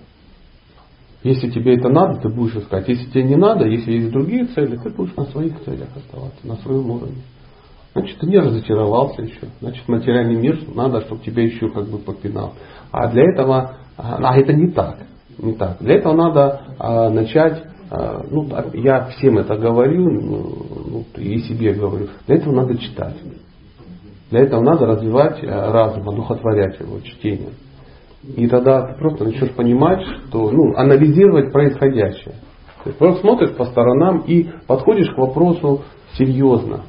Если тебе это надо, ты будешь искать. Если тебе не надо, если есть другие цели, ты будешь на своих целях оставаться, на своем уровне. Значит, ты не разочаровался еще. Значит, материальный мир надо, чтобы тебя еще как бы попинал. А для этого, а это не так. Не так. Для этого надо а, начать, а, ну, я всем это говорю, ну, ну, и себе говорю, для этого надо читать. Для этого надо развивать а, разум, одухотворять его чтением. И тогда ты просто начнешь понимать, что, ну, анализировать происходящее. Ты просто смотришь по сторонам и подходишь к вопросу серьезно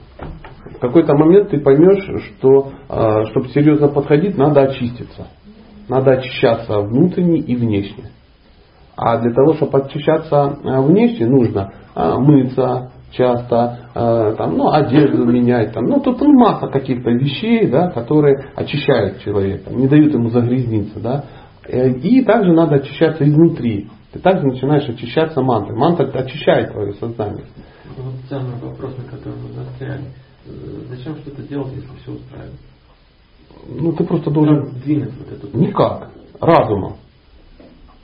в какой-то момент ты поймешь, что а, чтобы серьезно подходить, надо очиститься. Надо очищаться внутренне и внешне. А для того, чтобы очищаться а, внешне, нужно а, мыться, часто, там, ну, одежду менять, там, ну, тут масса каких-то вещей, да, которые очищают человека, не дают ему загрязниться, да. Э, и также надо очищаться изнутри. Ты также начинаешь очищаться мантрой. Мантра очищает твое сознание. Вот вопрос, на который застряли. Э, Зачем что-то делать, если все устраивает? Ну, ты просто должен... Как двинуть вот эту Никак. Разумом.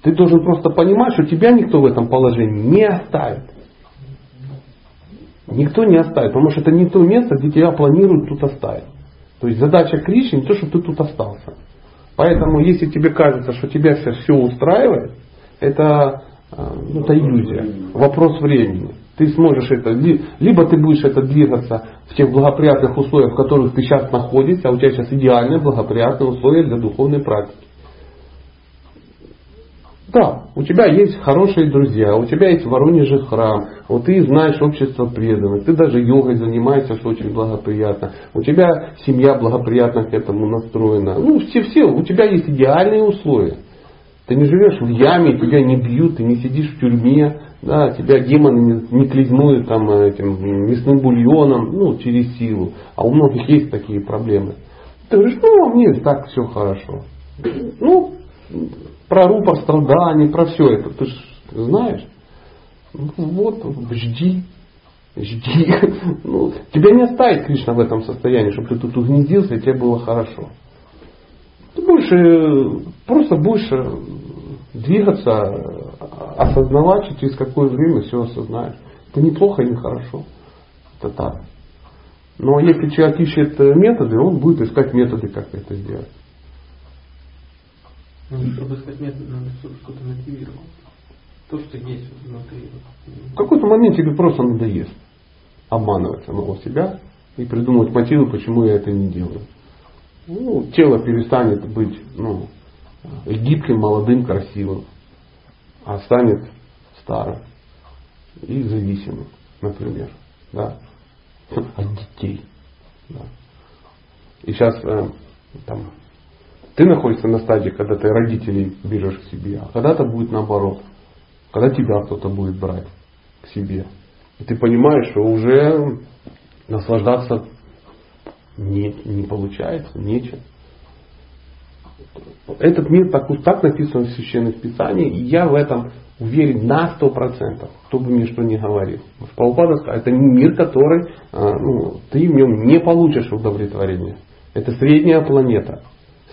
Ты должен просто понимать, что тебя никто в этом положении не оставит. Никто не оставит, потому что это не то место, где тебя планируют тут оставить. То есть задача Кришны не то, чтобы ты тут остался. Поэтому, если тебе кажется, что тебя все, все устраивает, это, э, ну, это иллюзия. Вопрос времени. Ты сможешь это, ли- либо ты будешь это двигаться в тех благоприятных условиях, в которых ты сейчас находишься, а у тебя сейчас идеальные благоприятные условия для духовной практики. Да, у тебя есть хорошие друзья, у тебя есть в Воронеже храм, вот ты знаешь общество преданных, ты даже йогой занимаешься, что очень благоприятно. У тебя семья благоприятно к этому настроена. Ну, все-все, у тебя есть идеальные условия. Ты не живешь в яме, тебя не бьют, ты не сидишь в тюрьме, да, тебя демоны не, не клезнуют там этим мясным бульоном, ну, через силу. А у многих есть такие проблемы. Ты говоришь, ну, мне так все хорошо. Ну, про рупор страданий, про все это, ты же знаешь. Ну, вот, жди, жди. Ну, тебя не оставит Кришна в этом состоянии, чтобы ты тут угнездился и тебе было хорошо. Ты будешь, э, просто будешь э, двигаться, э, осознавать, и через какое время все осознаешь. Это неплохо и нехорошо. Это так. Но если человек ищет э, методы, он будет искать методы, как это сделать. Ну, чтобы искать метод, надо чтобы что-то мотивировать. То, что есть внутри. В какой-то момент тебе просто надоест обманывать самого себя и придумывать мотивы, почему я это не делаю. Ну, тело перестанет быть ну, гибким, молодым, красивым, а станет старым и зависимым, например, да, от детей. Да. И сейчас э, там, ты находишься на стадии, когда ты родителей берешь к себе, а когда-то будет наоборот, когда тебя кто-то будет брать к себе. И ты понимаешь, что уже наслаждаться не, не получается, нечем. Этот мир так, так написан в священных писаниях, и я в этом уверен на сто процентов, кто бы мне что ни говорил. Прабхупада сказал, это мир, который а, ну, ты в нем не получишь удовлетворения. Это средняя планета,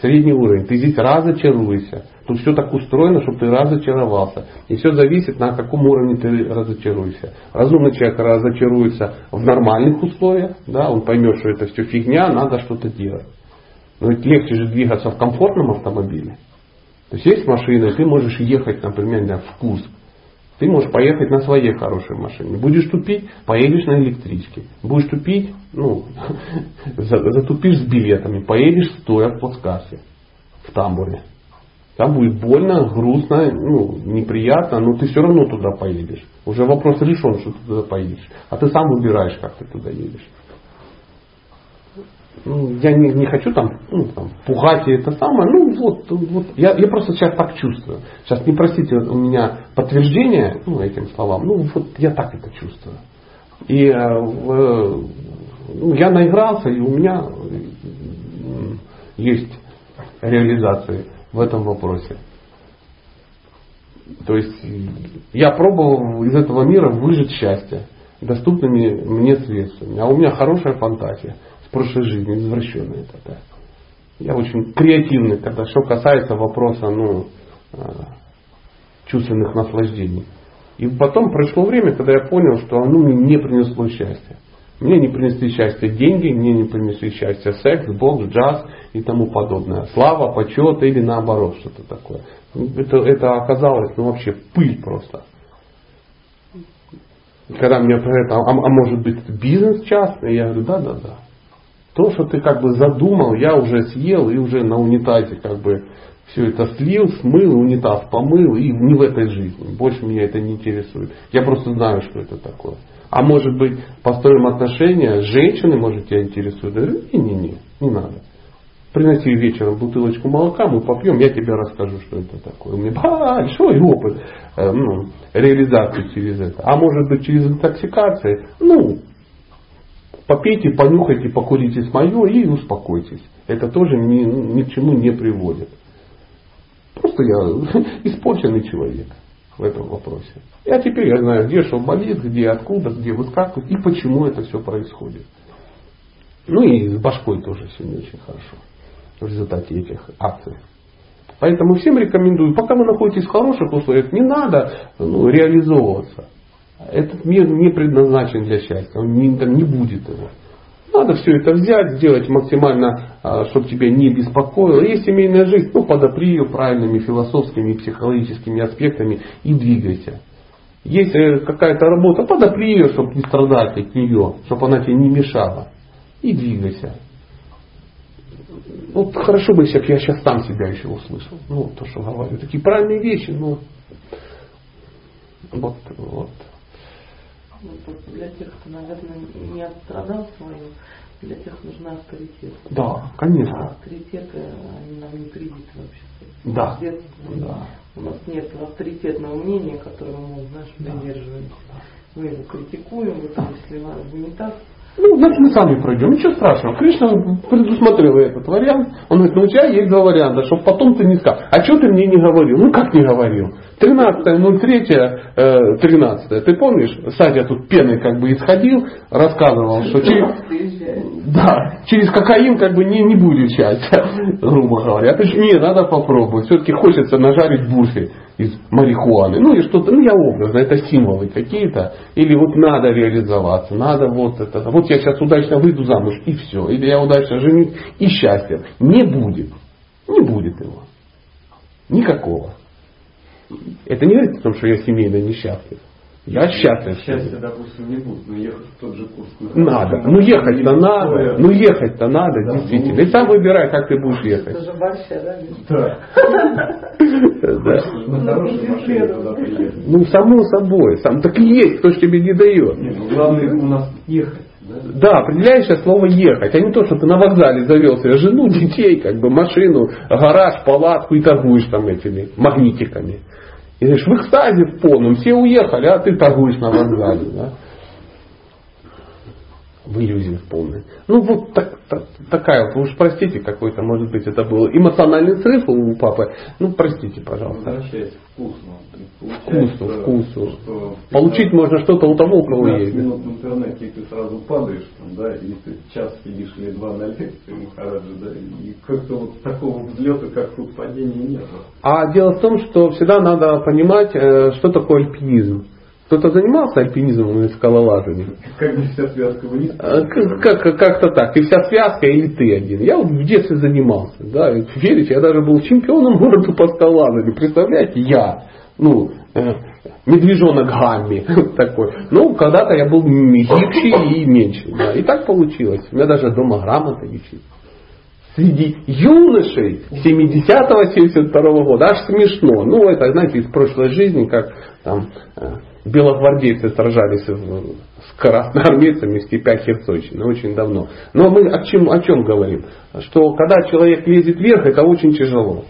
средний уровень. Ты здесь разочаруешься. Тут все так устроено, чтобы ты разочаровался. И все зависит, на каком уровне ты разочаруешься. Разумный человек разочаруется в нормальных условиях, да, он поймет, что это все фигня, надо что-то делать. Но ведь легче же двигаться в комфортном автомобиле. То есть есть машина, ты можешь ехать, например, в Курск. Ты можешь поехать на своей хорошей машине. Будешь тупить, поедешь на электричке. Будешь тупить, ну, затупишь с билетами, поедешь стоя в плацкассе, в тамбуре. Там будет больно, грустно, ну, неприятно, но ты все равно туда поедешь. Уже вопрос решен, что ты туда поедешь. А ты сам выбираешь, как ты туда едешь. Ну, я не, не хочу там, ну, там пугать и это самое. Ну вот, вот я, я просто сейчас так чувствую. Сейчас не просите у меня подтверждения ну, этим словам. Ну вот я так это чувствую. И э, ну, я наигрался, и у меня есть реализации в этом вопросе. То есть я пробовал из этого мира выжить счастье доступными мне средствами. А у меня хорошая фантазия прошлой жизни, извращенная такая. Я очень креативный, когда что касается вопроса ну, чувственных наслаждений. И потом прошло время, когда я понял, что оно мне не принесло счастья. Мне не принесли счастье деньги, мне не принесли счастье секс, бог, джаз и тому подобное. Слава, почет или наоборот что-то такое. Это, это оказалось ну, вообще пыль просто. Когда мне это, а, а может быть бизнес частный, я говорю, да, да, да. То, что ты как бы задумал, я уже съел и уже на унитазе как бы все это слил, смыл, унитаз помыл и не в этой жизни. Больше меня это не интересует. Я просто знаю, что это такое. А может быть, построим отношения с женщиной, может, тебя интересует. Я говорю, не-не-не, не надо. Приноси вечером бутылочку молока, мы попьем, я тебе расскажу, что это такое. У меня большой опыт э, ну, реализации через это. А может быть через интоксикацию, ну, попейте, понюхайте, покурите с мое и успокойтесь. Это тоже ни, ни к чему не приводит. Просто я испорченный человек в этом вопросе. Я теперь я знаю, где что болит, где, откуда, где выскакивает и почему это все происходит. Ну и с башкой тоже все не очень хорошо в результате этих акций. Поэтому всем рекомендую, пока вы находитесь в хороших условиях, не надо ну, реализовываться. Этот мир не предназначен для счастья, он не, не будет его. Надо все это взять, сделать максимально, а, чтобы тебя не беспокоило. Есть семейная жизнь, ну подопри ее правильными философскими и психологическими аспектами и двигайся. Есть э, какая-то работа, подопри ее, чтобы не страдать от нее, чтобы она тебе не мешала. И двигайся. Вот хорошо бы, если бы я сейчас сам себя еще услышал. Ну, то, что говорю. Такие правильные вещи, ну, вот, вот. Ну, для тех, кто, наверное, не отстрадал свою, для тех нужна авторитет. Да, конечно. А авторитеты, они нам не кредит вообще. Да. да. У нас нет авторитетного мнения, которого мы, знаешь, придерживаемся. Мы его критикуем, мы там сливаем в унитаз, ну, значит, мы сами пройдем. Ничего страшного. Кришна предусмотрел этот вариант. Он говорит, ну у тебя есть два варианта, чтобы потом ты не сказал. А что ты мне не говорил? Ну как не говорил? 13 03 э, 13 Ты помнишь, Садя тут пеной как бы исходил, рассказывал, что через, да, через кокаин как бы не, не будет счастья, грубо говоря. Это же не, надо попробовать. Все-таки хочется нажарить бурфи из марихуаны. Ну и что-то, ну я образно, это символы какие-то. Или вот надо реализоваться, надо вот это. Вот я сейчас удачно выйду замуж и все. Или я удачно женюсь и счастье. Не будет. Не будет его. Никакого. Это не говорит о том, что я семейно несчастлив. Я счастлив. Счастье, допустим, не будет, но ехать в тот же курс. Надо. Ну ехать-то надо. Ну ехать-то надо, да, действительно. Ну, и сам выбирай, как ты будешь ехать. Это же большая, да? Да. Ну, само собой. Сам так и есть, кто ж тебе не дает. Ну, главное у нас ехать. Да, определяющее слово ехать, а не то, что ты на вокзале завел себе жену, детей, как бы машину, гараж, палатку и торгуешь там этими магнитиками. И говоришь, в экстазе в полном, все уехали, а ты торгуешь на вокзале. Да? В иллюзии в полной. Ну вот так, так, такая вот, вы уж простите, какой-то, может быть, это был эмоциональный срыв у папы. Ну простите, пожалуйста. Возвращаясь к вкусу. Вкусу. Получить можно что-то у того, у кого есть. минут в интернете, и ты сразу падаешь, там, да, и ты час сидишь или два на лекции Махараджа, да, и как-то вот такого взлета, как тут падения нет. А дело в том, что всегда надо понимать, э, что такое альпинизм. Кто-то занимался альпинизмом или скалолазанием? Как бы вся связка вниз? А, как, как-то так. Ты вся связка или ты один? Я вот в детстве занимался. Да, верите, я даже был чемпионом города по скалолазанию. Представляете, я. Ну, э, медвежонок Гамми такой. Ну, когда-то я был гибче и меньше. Да. И так получилось. У меня даже дома грамота висит среди юношей 70-72 года. Аж смешно. Ну, это, знаете, из прошлой жизни, как там э, белогвардейцы сражались с красноармейцами в степях Херсонщины очень давно. Но мы о чем, о чем говорим? Что когда человек лезет вверх, это очень тяжело.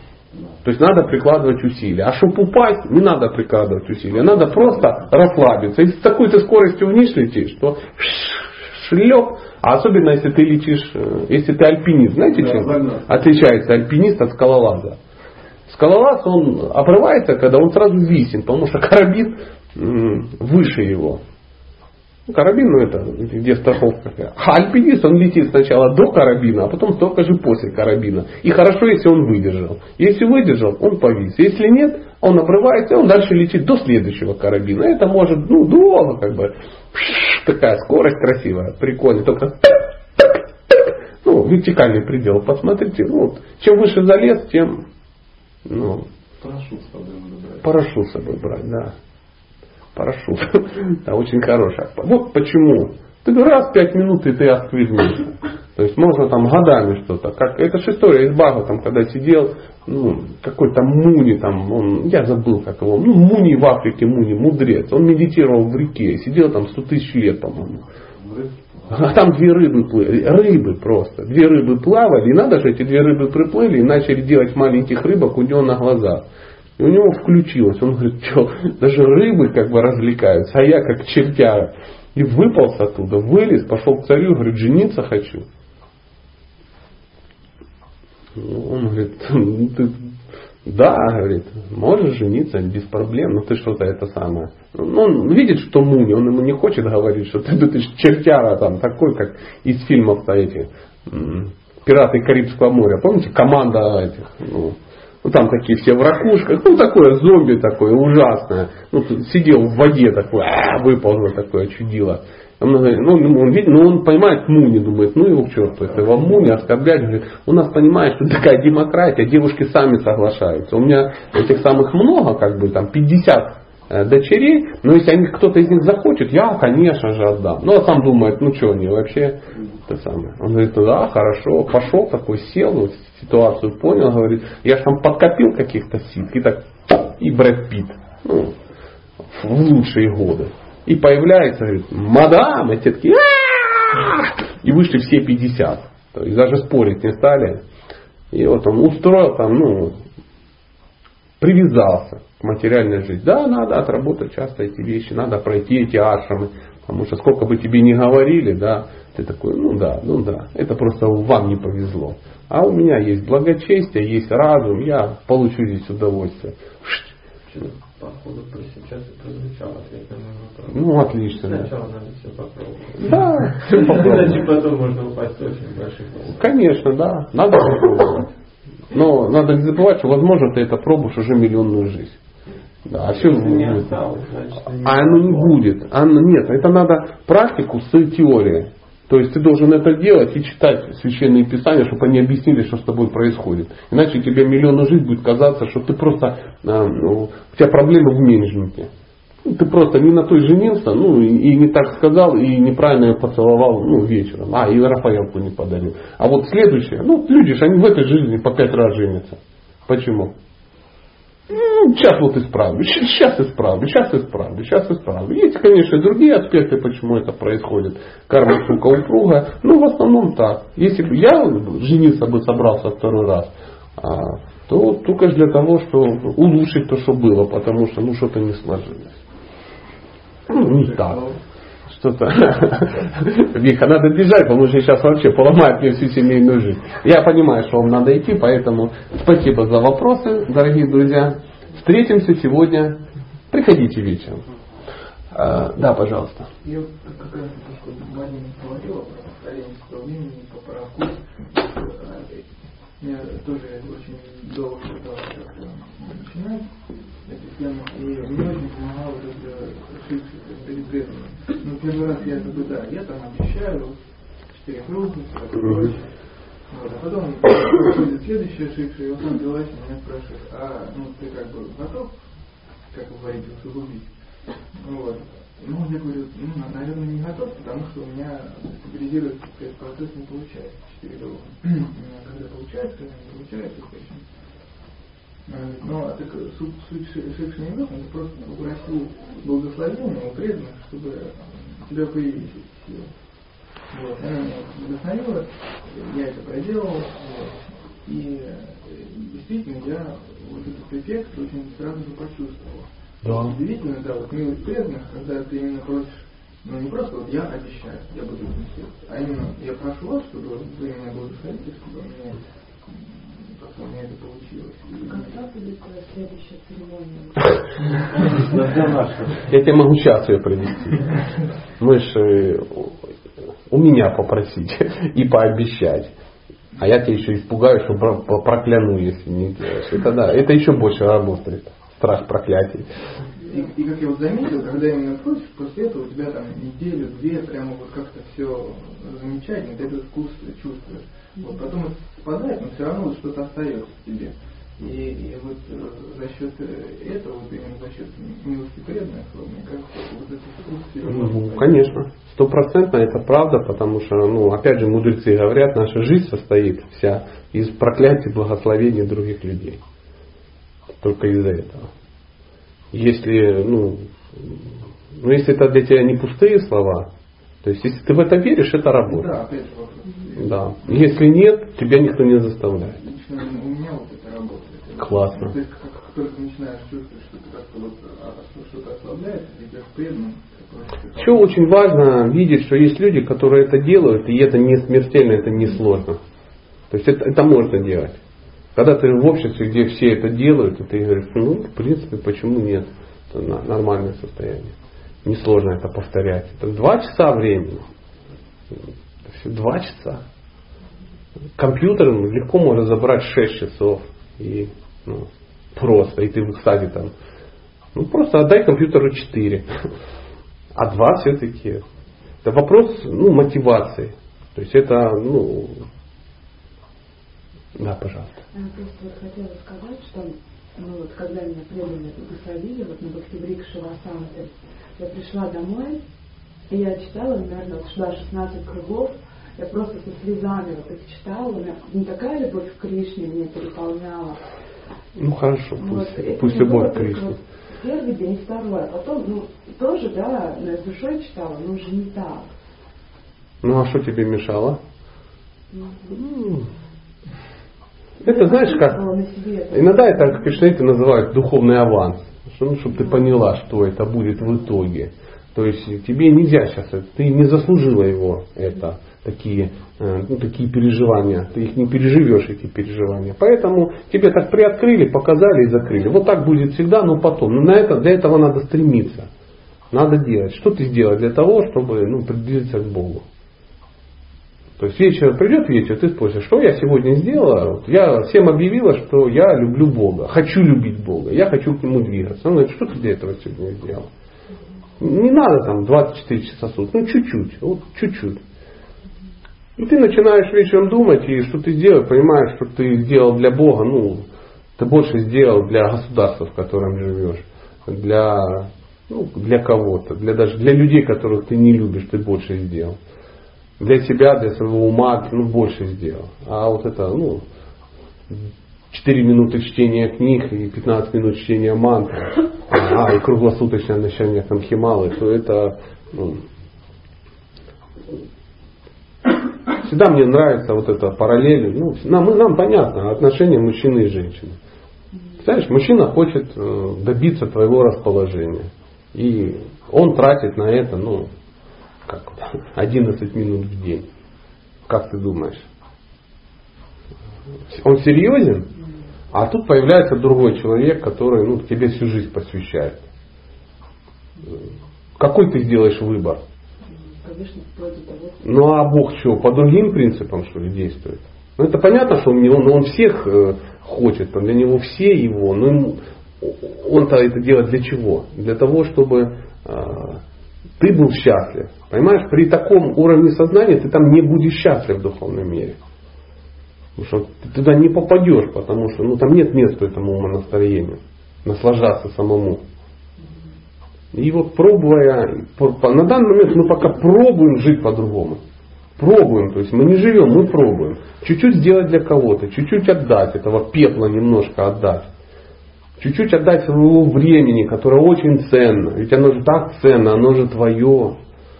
То есть надо прикладывать усилия. А чтобы упасть, не надо прикладывать усилия. Надо просто расслабиться. И с такой то скоростью вниз летишь, что шлеп, а особенно если ты летишь, э, если ты альпинист. Знаете, чем отличается альпинист от скалолаза? Скалолаз, он обрывается, когда он сразу висит, потому что карабин выше его. Карабин, ну это где страховка. А альпинист, он летит сначала до карабина, а потом столько же после карабина. И хорошо, если он выдержал. Если выдержал, он повис. Если нет, он обрывается, он дальше летит до следующего карабина. Это может, ну, долго как бы. Такая скорость красивая, прикольная. Только ну, вертикальный предел. Посмотрите, ну, вот, чем выше залез, тем ну, парашют с собой брать. Парашют с собой брать, да парашют. Да, очень хорошая. Вот почему. Ты раз пять минут и ты откликнулся. То есть можно там годами что-то. Как, это же история из Бага, там, когда сидел, ну, какой-то Муни там, он, я забыл как его, ну, Муни в Африке, Муни, мудрец. Он медитировал в реке, сидел там сто тысяч лет, по-моему. А там две рыбы плыли, рыбы просто. Две рыбы плавали, и надо же, эти две рыбы приплыли и начали делать маленьких рыбок у него на глазах. И у него включилось. Он говорит, что, даже рыбы как бы развлекаются, а я как чертяра. И выполз оттуда, вылез, пошел к царю, говорит, жениться хочу. Он говорит, ты да, говорит, можешь жениться без проблем, но ты что-то это самое. Ну, он видит, что Муни, он ему не хочет говорить, что ты, ты чертяра там, такой, как из фильмов-то этих, пираты Карибского моря. Помните, команда этих, ну, ну там такие все в ракушках, ну такое зомби такое ужасное. Ну, сидел в воде такой, а, выползло такое чудило. Он, ну, он, видит, ну, он понимает Муни, думает, ну его к черту, это его Муни оскорблять. Говорит, у нас понимает, что такая демократия, девушки сами соглашаются. У меня этих самых много, как бы там 50 э, дочерей, но если они, кто-то из них захочет, я, конечно же, отдам. Ну, а сам думает, ну что они вообще, это самое. Он говорит, да, хорошо, пошел такой, сел, ситуацию понял, говорит, я же там подкопил каких-то сил, и так, и Брэд Питт, ну, в лучшие годы. И появляется, говорит, мадам, и те такие, и вышли все 50. То есть даже спорить не стали. И вот он устроил там, ну, привязался к материальной жизни. Да, надо отработать часто эти вещи, надо пройти эти ашрамы. Потому что сколько бы тебе ни говорили, да, ты такой, ну да, ну да, это просто вам не повезло. А у меня есть благочестие, есть разум, я получу здесь удовольствие походу сейчас и прозвучал ответ на мой вопрос. Ну, отлично. Сначала да. надо все попробовать. Да, все попробовать. Иначе потом можно упасть очень больших Конечно, да. Надо попробовать. Но надо не забывать, что возможно ты это пробуешь уже миллионную жизнь. Да, а все не осталось, значит, а оно не будет. Оно, нет, это надо практику с теорией. То есть ты должен это делать и читать священные писания, чтобы они объяснили, что с тобой происходит. Иначе тебе миллионную жизнь будет казаться, что ты просто, ну, у тебя проблемы в менеджменте. Ну, ты просто не на той женился, ну и, и не так сказал, и неправильно ее поцеловал ну, вечером. А, и Рафаэлку не подарил. А вот следующее, ну люди же, они в этой жизни по пять раз женятся. Почему? Ну, сейчас вот исправлю, сейчас исправлю, сейчас исправлю, сейчас исправлю. Есть, конечно, и другие аспекты, почему это происходит. Карма, сука, упруга. Ну, в основном так. Если бы я жениться бы собрался второй раз, а, то только для того, чтобы улучшить то, что было, потому что ну что-то не сложилось. Ну, не так. Что-то. Виха, надо бежать, потому что сейчас вообще поломает мне всю семейную жизнь. Я понимаю, что вам надо идти, поэтому спасибо за вопросы, дорогие друзья. Встретимся сегодня. Приходите вечером. А, да, пожалуйста. Я как раз то, Марина говорила про повторение времени, по параку. Мне тоже очень долго как-то начинать эту тему. И мне очень помогало это перед преданным. Ну, первый раз я как бы, да, я там обещаю, четыре круга, прочее. Вот, а потом приходит следующая ошибка, и вот он Белась меня спрашивает, а ну ты как бы готов, как вы говорите, усугубить? Вот. Ну, я говорю, ну, наверное, не готов, потому что у меня стабилизировать этот процесс не получается. Четыре круга. Когда получается, когда не получается, конечно. Но так, суть, суть Шекшина это просто попросил благословения у преданных, чтобы у тебя появились эти силы. Вот. Она меня вдохновила, я это проделал, вот. и действительно я вот этот эффект очень сразу же почувствовал. Да. Удивительно, да, вот милость преданных, когда ты именно просишь, ну не просто вот я обещаю, я буду этим а именно я прошу вас, чтобы вы меня благословите, чтобы мне у меня это получилось. Когда будет следующая церемония? Я тебе могу сейчас ее провести. Мы же у меня попросить и пообещать. А я тебе еще испугаю, что прокляну, если не делаешь. Это да, это еще больше работает. Страх проклятий. И, и как я вот заметил, когда именно просишь, после этого у тебя там неделю, две, прямо вот как-то все замечательно, ты этот вкус чувствуешь. Вот потом это спадает, но все равно вот что-то остается в тебе. И, и вот э, за счет э, этого, вот именно за счет милости преданных, мне кажется, вот это вкус Ну, конечно, стопроцентно это правда, потому что, ну, опять же, мудрецы говорят, наша жизнь состоит вся из проклятий, благословений других людей. Только из-за этого. Если, ну, ну, если это для тебя не пустые слова, То есть, если ты в это веришь, это Да, работает. же вопрос. Да. Если нет, тебя никто не заставляет. Лично у меня вот это работает. Классно. То есть, как, как только начинаешь чувствовать, что ты как-то вот а, что-то ослабляет, ты идешь преданным, ты Еще очень важно видеть, что есть люди, которые это делают, и это не смертельно, это не сложно. То есть это, это можно делать. Когда ты в обществе, где все это делают, и ты говоришь, ну, в принципе, почему нет? Это нормальное состояние. Несложно это повторять. Это два часа времени. Два часа. Компьютер легко можно забрать 6 часов. И ну, просто. И ты в экстазе там. Ну просто отдай компьютеру 4. А два все-таки. Это вопрос ну, мотивации. То есть это, ну, да, пожалуйста. Я просто вот хотела сказать, что ну вот когда меня преданные благословили, вот на Бхактиврик Шивасанты, я пришла домой, и я читала, наверное, вот шла 16 кругов, я просто со слезами вот их читала, у меня не такая любовь к Кришне меня переполняла. Ну хорошо, Ну, вот пусть, это пусть любовь к Кришне. вот Первый день, второй, а потом, ну, тоже, да, но я душой читала, но уже не так. Ну а что тебе мешало? Мгм. Это знаешь как? Иногда это кришнаиты называют духовный аванс. Что, ну, чтобы ты поняла, что это будет в итоге. То есть тебе нельзя сейчас, ты не заслужила его, это, такие, э, ну, такие переживания. Ты их не переживешь, эти переживания. Поэтому тебе так приоткрыли, показали и закрыли. Вот так будет всегда, но потом. Но на это, для этого надо стремиться. Надо делать. Что ты сделать для того, чтобы ну, приблизиться к Богу? То есть вечер придет вечер, ты спросишь, что я сегодня сделала? Я всем объявила, что я люблю Бога, хочу любить Бога, я хочу к Нему двигаться. Он говорит, что ты для этого сегодня сделал? Не надо там 24 часа в ну чуть-чуть, вот чуть-чуть. И ты начинаешь вечером думать, и что ты сделал, понимаешь, что ты сделал для Бога, ну, ты больше сделал для государства, в котором живешь, для, ну, для кого-то, для, даже для людей, которых ты не любишь, ты больше сделал для себя, для своего ума, ну, больше сделал. А вот это, ну, 4 минуты чтения книг и 15 минут чтения мантры, а, и круглосуточное ночание там хималы, то это, ну, всегда мне нравится вот эта параллель, ну, нам, нам понятно отношения мужчины и женщины. Знаешь, мужчина хочет э, добиться твоего расположения. И он тратит на это, ну, как 11 минут в день. Как ты думаешь? Он серьезен? А тут появляется другой человек, который ну, тебе всю жизнь посвящает. Какой ты сделаешь выбор? Конечно, того, Ну а Бог что, по другим принципам что ли действует? Ну это понятно, что он, он, он всех э, хочет, для него все его, но ему- он-то это делает для чего? Для того, чтобы э, ты был счастлив. Понимаешь, при таком уровне сознания ты там не будешь счастлив в духовном мире. Потому что ты туда не попадешь, потому что ну, там нет места этому умонастроению. Наслаждаться самому. И вот пробуя, на данный момент мы пока пробуем жить по-другому. Пробуем, то есть мы не живем, мы пробуем. Чуть-чуть сделать для кого-то, чуть-чуть отдать, этого пепла немножко отдать. Чуть-чуть отдать своего времени, которое очень ценно. Ведь оно же так ценно, оно же твое.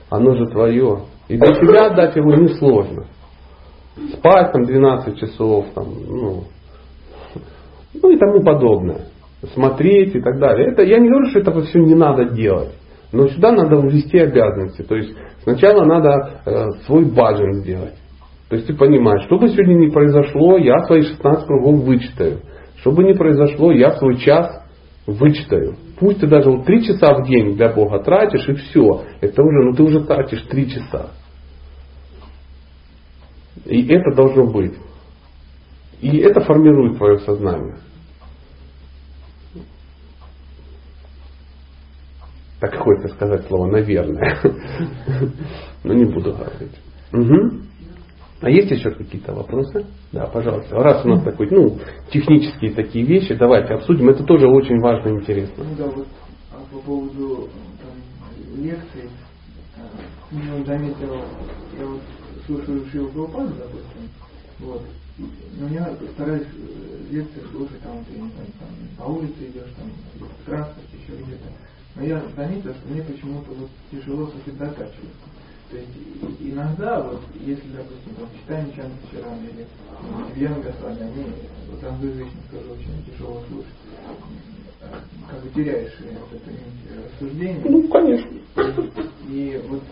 Оно же твое. И для себя отдать его несложно. Спать там 12 часов, там, ну, ну и тому подобное. Смотреть и так далее. Это, я не говорю, что это все не надо делать. Но сюда надо ввести обязанности. То есть сначала надо э, свой баджан сделать. То есть ты понимаешь, что бы сегодня ни произошло, я свои 16 кругов вычитаю. Что бы ни произошло, я свой час вычитаю. Пусть ты даже вот 3 часа в день для Бога тратишь, и все. Это уже, ну ты уже тратишь 3 часа. И это должно быть. И это формирует твое сознание. Так хочется сказать слово «наверное». Но не буду говорить. Мгм. А есть еще какие-то вопросы? Да, пожалуйста. Раз у нас такой, ну, технические такие вещи, давайте обсудим. Это тоже очень важно и интересно. Ну да, вот а по поводу там, лекций, я заметил, я вот слушаю Шиву Прабхупаду, допустим, вот, но я стараюсь э, лекции слушать, там, знаю, там, по улице идешь, там, в транспорте, еще где-то. Но я заметил, что мне почему-то вот тяжело сосредотачиваться. То есть иногда, вот, если, допустим, там, читаем Чан вчера или Венга с вами, они вот англоязычных тоже очень тяжело слушать. Как бы теряешь вот это рассуждение. Ну, конечно. И вот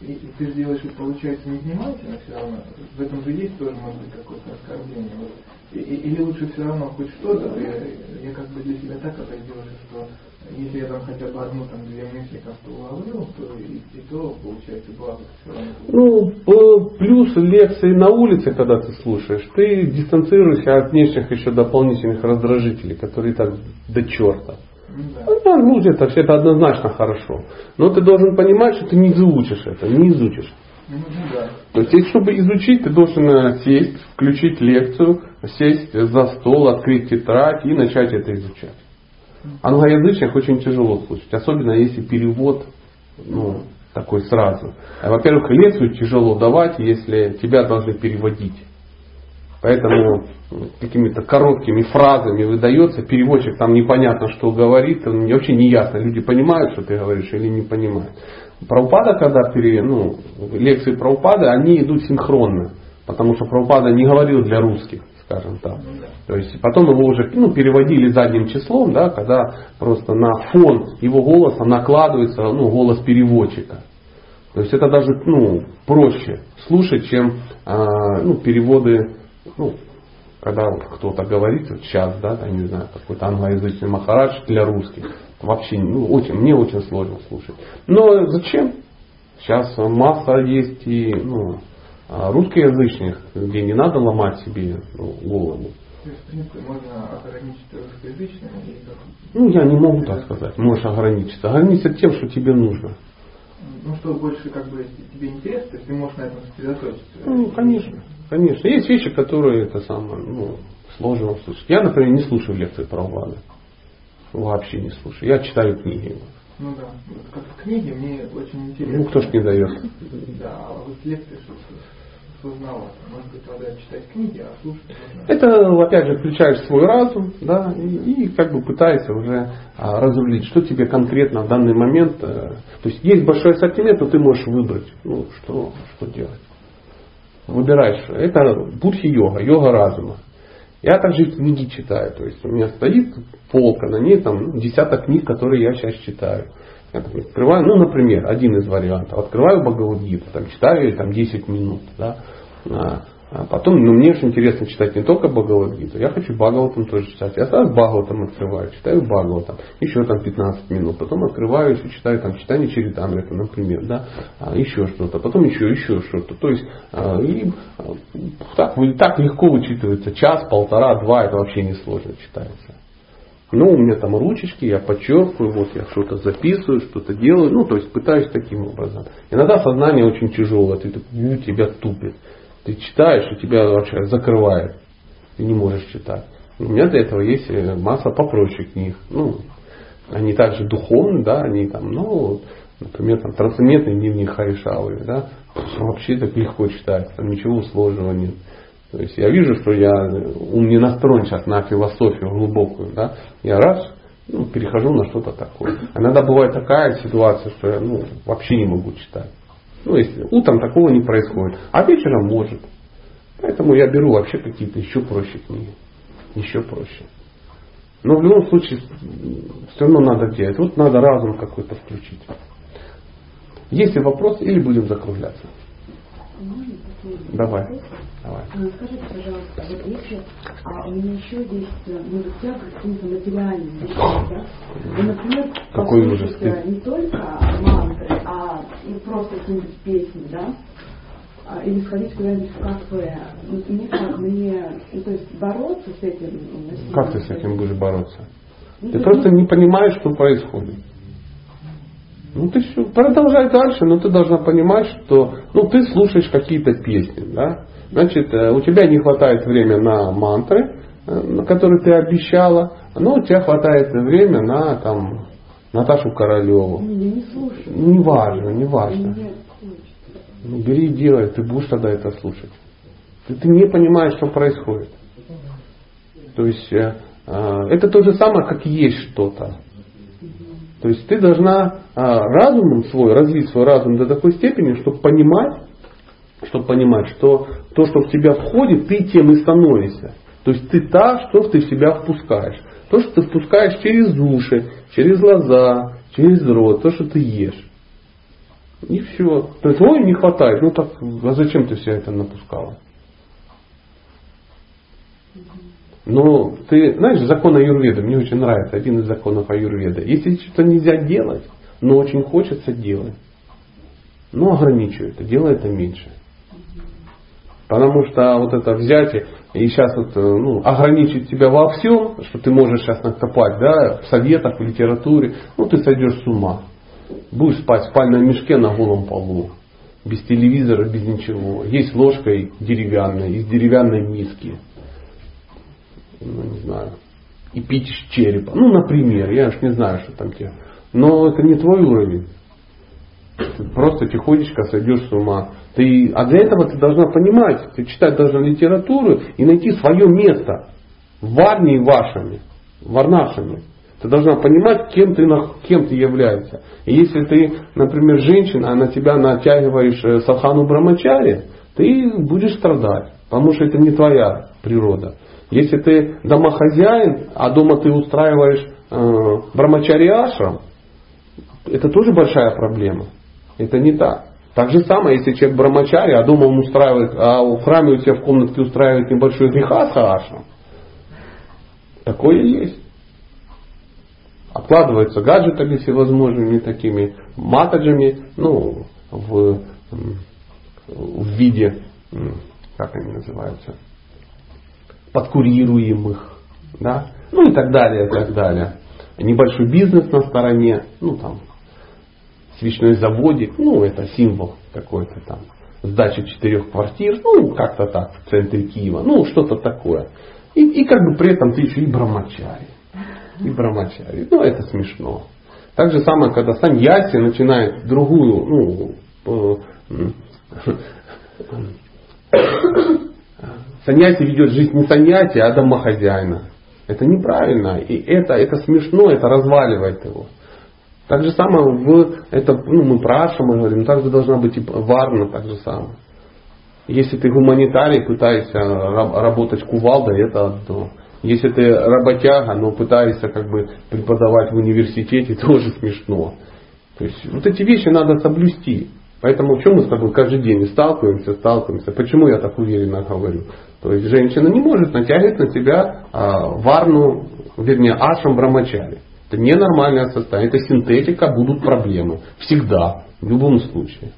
и, и ты делаешь это, получается, невнимательно все равно. В этом же есть тоже, может быть, какое-то оскорбление. Вот. И, или лучше все равно хоть что-то, я, я как бы для себя так определился, что если я там хотя бы одну там две мысли как-то уловил, то и, и то получается благо все равно. Ну, плюс лекции на улице, когда ты слушаешь, ты дистанцируешься от внешних еще дополнительных раздражителей, которые так до черта. Ну, да. Ну, ну это, это однозначно хорошо. Но ты должен понимать, что ты не изучишь это, не изучишь. Ну, да. То есть, чтобы изучить, ты должен э, сесть, включить лекцию, сесть за стол, открыть тетрадь и начать это изучать. Англоязычных очень тяжело слушать, особенно если перевод ну, такой сразу. А, во-первых, лекцию тяжело давать, если тебя должны переводить. Поэтому какими-то короткими фразами выдается, переводчик там непонятно, что говорит, вообще не ясно, люди понимают, что ты говоришь или не понимают. Праупада, когда пере, ну, лекции Праупада, они идут синхронно, потому что Праупада не говорил для русских, скажем так. То есть потом его уже ну, переводили задним числом, да, когда просто на фон его голоса накладывается ну, голос переводчика. То есть это даже ну, проще слушать, чем а, ну, переводы ну, когда вот кто-то говорит, вот сейчас, да, я не знаю, какой-то англоязычный махарадж для русских, вообще, ну, очень, мне очень сложно слушать. Но зачем? Сейчас масса есть и, ну, а русскоязычных, где не надо ломать себе ну, голову. То есть, в принципе, можно ограничить русскоязычным или как? Ну, я не могу так сказать. Можешь ограничиться. Ограничиться тем, что тебе нужно. Ну, что больше как бы тебе интересно, то есть ты можешь на этом сосредоточиться. Ну, конечно. Конечно. Есть вещи, которые это самое, ну, сложно слушать. Я, например, не слушаю лекции про Улады. Вообще не слушаю. Я читаю книги. Ну да. Как в книге мне очень интересно. Ну, кто ж не дает. Да, а вот лекции сложновато. Может быть, надо читать книги, а слушать. Это, опять же, включаешь свой разум, да, и, и как бы пытаешься уже а, разрулить, что тебе конкретно в данный момент. А, то есть есть большой ассортимент, но ты можешь выбрать, ну, что, что делать. Выбираешь. Это будхи-йога, йога разума. Я также книги читаю. То есть у меня стоит полка, на ней там ну, десяток книг, которые я сейчас читаю. Я такой открываю, ну, например, один из вариантов. Открываю Бхагавадгиту, там, читаю там 10 минут. Да, а, потом, ну, мне очень интересно читать не только Бхагавадгиту, я хочу Бхагаватам тоже читать. Я сразу Бхагаватам открываю, читаю Бхагаватам, еще там 15 минут, потом открываю, еще читаю там читание Чаритамрита, например, да, а, еще что-то, потом еще, еще что-то. То есть, а, и, а, так, так легко вычитывается, час, полтора, два, это вообще не сложно читается. Ну, у меня там ручечки, я подчеркиваю, вот я что-то записываю, что-то делаю, ну, то есть пытаюсь таким образом. Иногда сознание очень тяжелое, ты, тебя тупит. Ты читаешь, и тебя вообще закрывает. Ты не можешь читать. У меня для этого есть э, масса попроще книг. Ну, они также духовны, да, они там, ну, например, там, трансцендентный дневник Харишавы, да, вообще так легко читать, там ничего сложного нет. То есть я вижу, что я ум не настроен сейчас на философию глубокую, да, я раз ну, перехожу на что-то такое. Иногда бывает такая ситуация, что я ну, вообще не могу читать. Ну, если утром такого не происходит, а вечером может. Поэтому я беру вообще какие-то еще проще книги. Еще проще. Но в любом случае все равно надо делать. Вот надо разум какой-то включить. Есть ли вопросы или будем закругляться? Можно Давай. Давай. А, скажите, пожалуйста, вот если а, у меня еще есть э, ну, тяга к каким-то материальным вещам, да? И, например, Какой ужас, э, не только мантры, а и просто какие-нибудь песни, да? А, или сходить куда-нибудь в кафе. Ну, Мне мне, ну, то есть бороться с этим. ну, Как ты с этим будешь бороться? Ну, Ты то просто не понимаешь, что происходит. Ну ты все, продолжай дальше, но ты должна понимать, что ну, ты слушаешь какие-то песни, да? Значит, э, у тебя не хватает времени на мантры, э, которые ты обещала, но у тебя хватает времени на там, Наташу Королеву. ну, я не слушаю. Важно, не важно. Ну, бери и делай, ты будешь тогда это слушать. Ты, ты не понимаешь, что происходит. То есть э, э, это то же самое, как есть что-то. То есть ты должна а, разумом свой, развить свой разум до такой степени, чтобы понимать, чтобы понимать, что то, что в тебя входит, ты тем и становишься. То есть ты та, что ты в себя впускаешь. То, что ты впускаешь через уши, через глаза, через рот, то, что ты ешь. И все. То есть, ой, не хватает. Ну так, а зачем ты все это напускала? Но ты знаешь, закон Аюрведа, мне очень нравится, один из законов Аюрведа. Если что-то нельзя делать, но очень хочется делать, ну ограничивай это, делай это меньше. Потому что вот это взятие и сейчас вот, э, ну, ограничить тебя во всем, что ты можешь сейчас накопать, да, в советах, в литературе, ну ты сойдешь с ума. Будешь спать в спальном мешке на голом полу, без телевизора, без ничего. Есть ложкой деревянной, из деревянной миски ну не знаю, и пить из черепа. Ну, например, я уж не знаю, что там тебе. Но это не твой уровень. Просто тихонечко сойдешь с ума. Ты, а для этого ты должна понимать, ты читать должна литературу и найти свое место в варне вашими, варнашами. Ты должна понимать, кем ты, кем ты являешься. И если ты, например, женщина, а на тебя натягиваешь э, сахану брамачари, ты будешь страдать, потому что это не твоя природа. Если ты домохозяин, а дома ты устраиваешь э, брамачари это тоже большая проблема. Это не так. Так же самое, если человек брамачари, а дома он устраивает, а в храме у себя в комнатке устраивает небольшой грехасха. Такое есть. Обкладывается гаджетами всевозможными такими матаджами, ну, в, в виде, как они называются, подкурируемых, да, ну и так далее, и так далее. Небольшой бизнес на стороне, ну там, свечной заводик, ну это символ какой-то там, сдача четырех квартир, ну как-то так в центре Киева, ну что-то такое. И, и как бы при этом ты еще и брамачари. И брамачари. Ну это смешно. Так же самое, когда саньяси начинает другую, ну, Саньяси ведет жизнь не саньяси, а домохозяина. Это неправильно. И это, это смешно, это разваливает его. Так же самое в это, ну, мы про Аша мы говорим, также должна быть и варна, так же самое. Если ты гуманитарий, пытаешься работать кувалдой, это одно. Если ты работяга, но пытаешься как бы преподавать в университете, тоже смешно. То есть вот эти вещи надо соблюсти. Поэтому в чем мы с тобой каждый день сталкиваемся, сталкиваемся. Почему я так уверенно говорю? То есть женщина не может натягивать на себя а, варну, вернее, ашам брамачари. Это ненормальное состояние, это синтетика, будут проблемы. Всегда, в любом случае.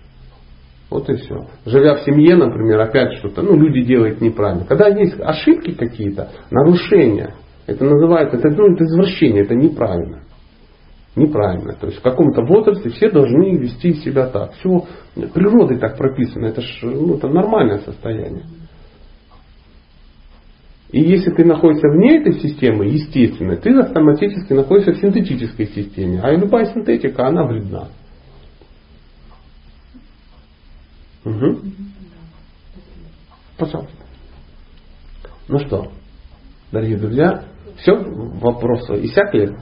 Вот и все. Живя в семье, например, опять что-то, ну, люди делают неправильно. Когда есть ошибки какие-то, нарушения, это называется, это, ну, это извращение, это неправильно. Неправильно. То есть в каком-то возрасте все должны вести себя так. Все природой так прописано. Это, ж, ну, это нормальное состояние. И если ты находишься вне этой системы, естественно, ты автоматически находишься в синтетической системе. А любая синтетика, она вредна. Угу. Пожалуйста. Ну что, дорогие друзья, все, вопросы иссякли?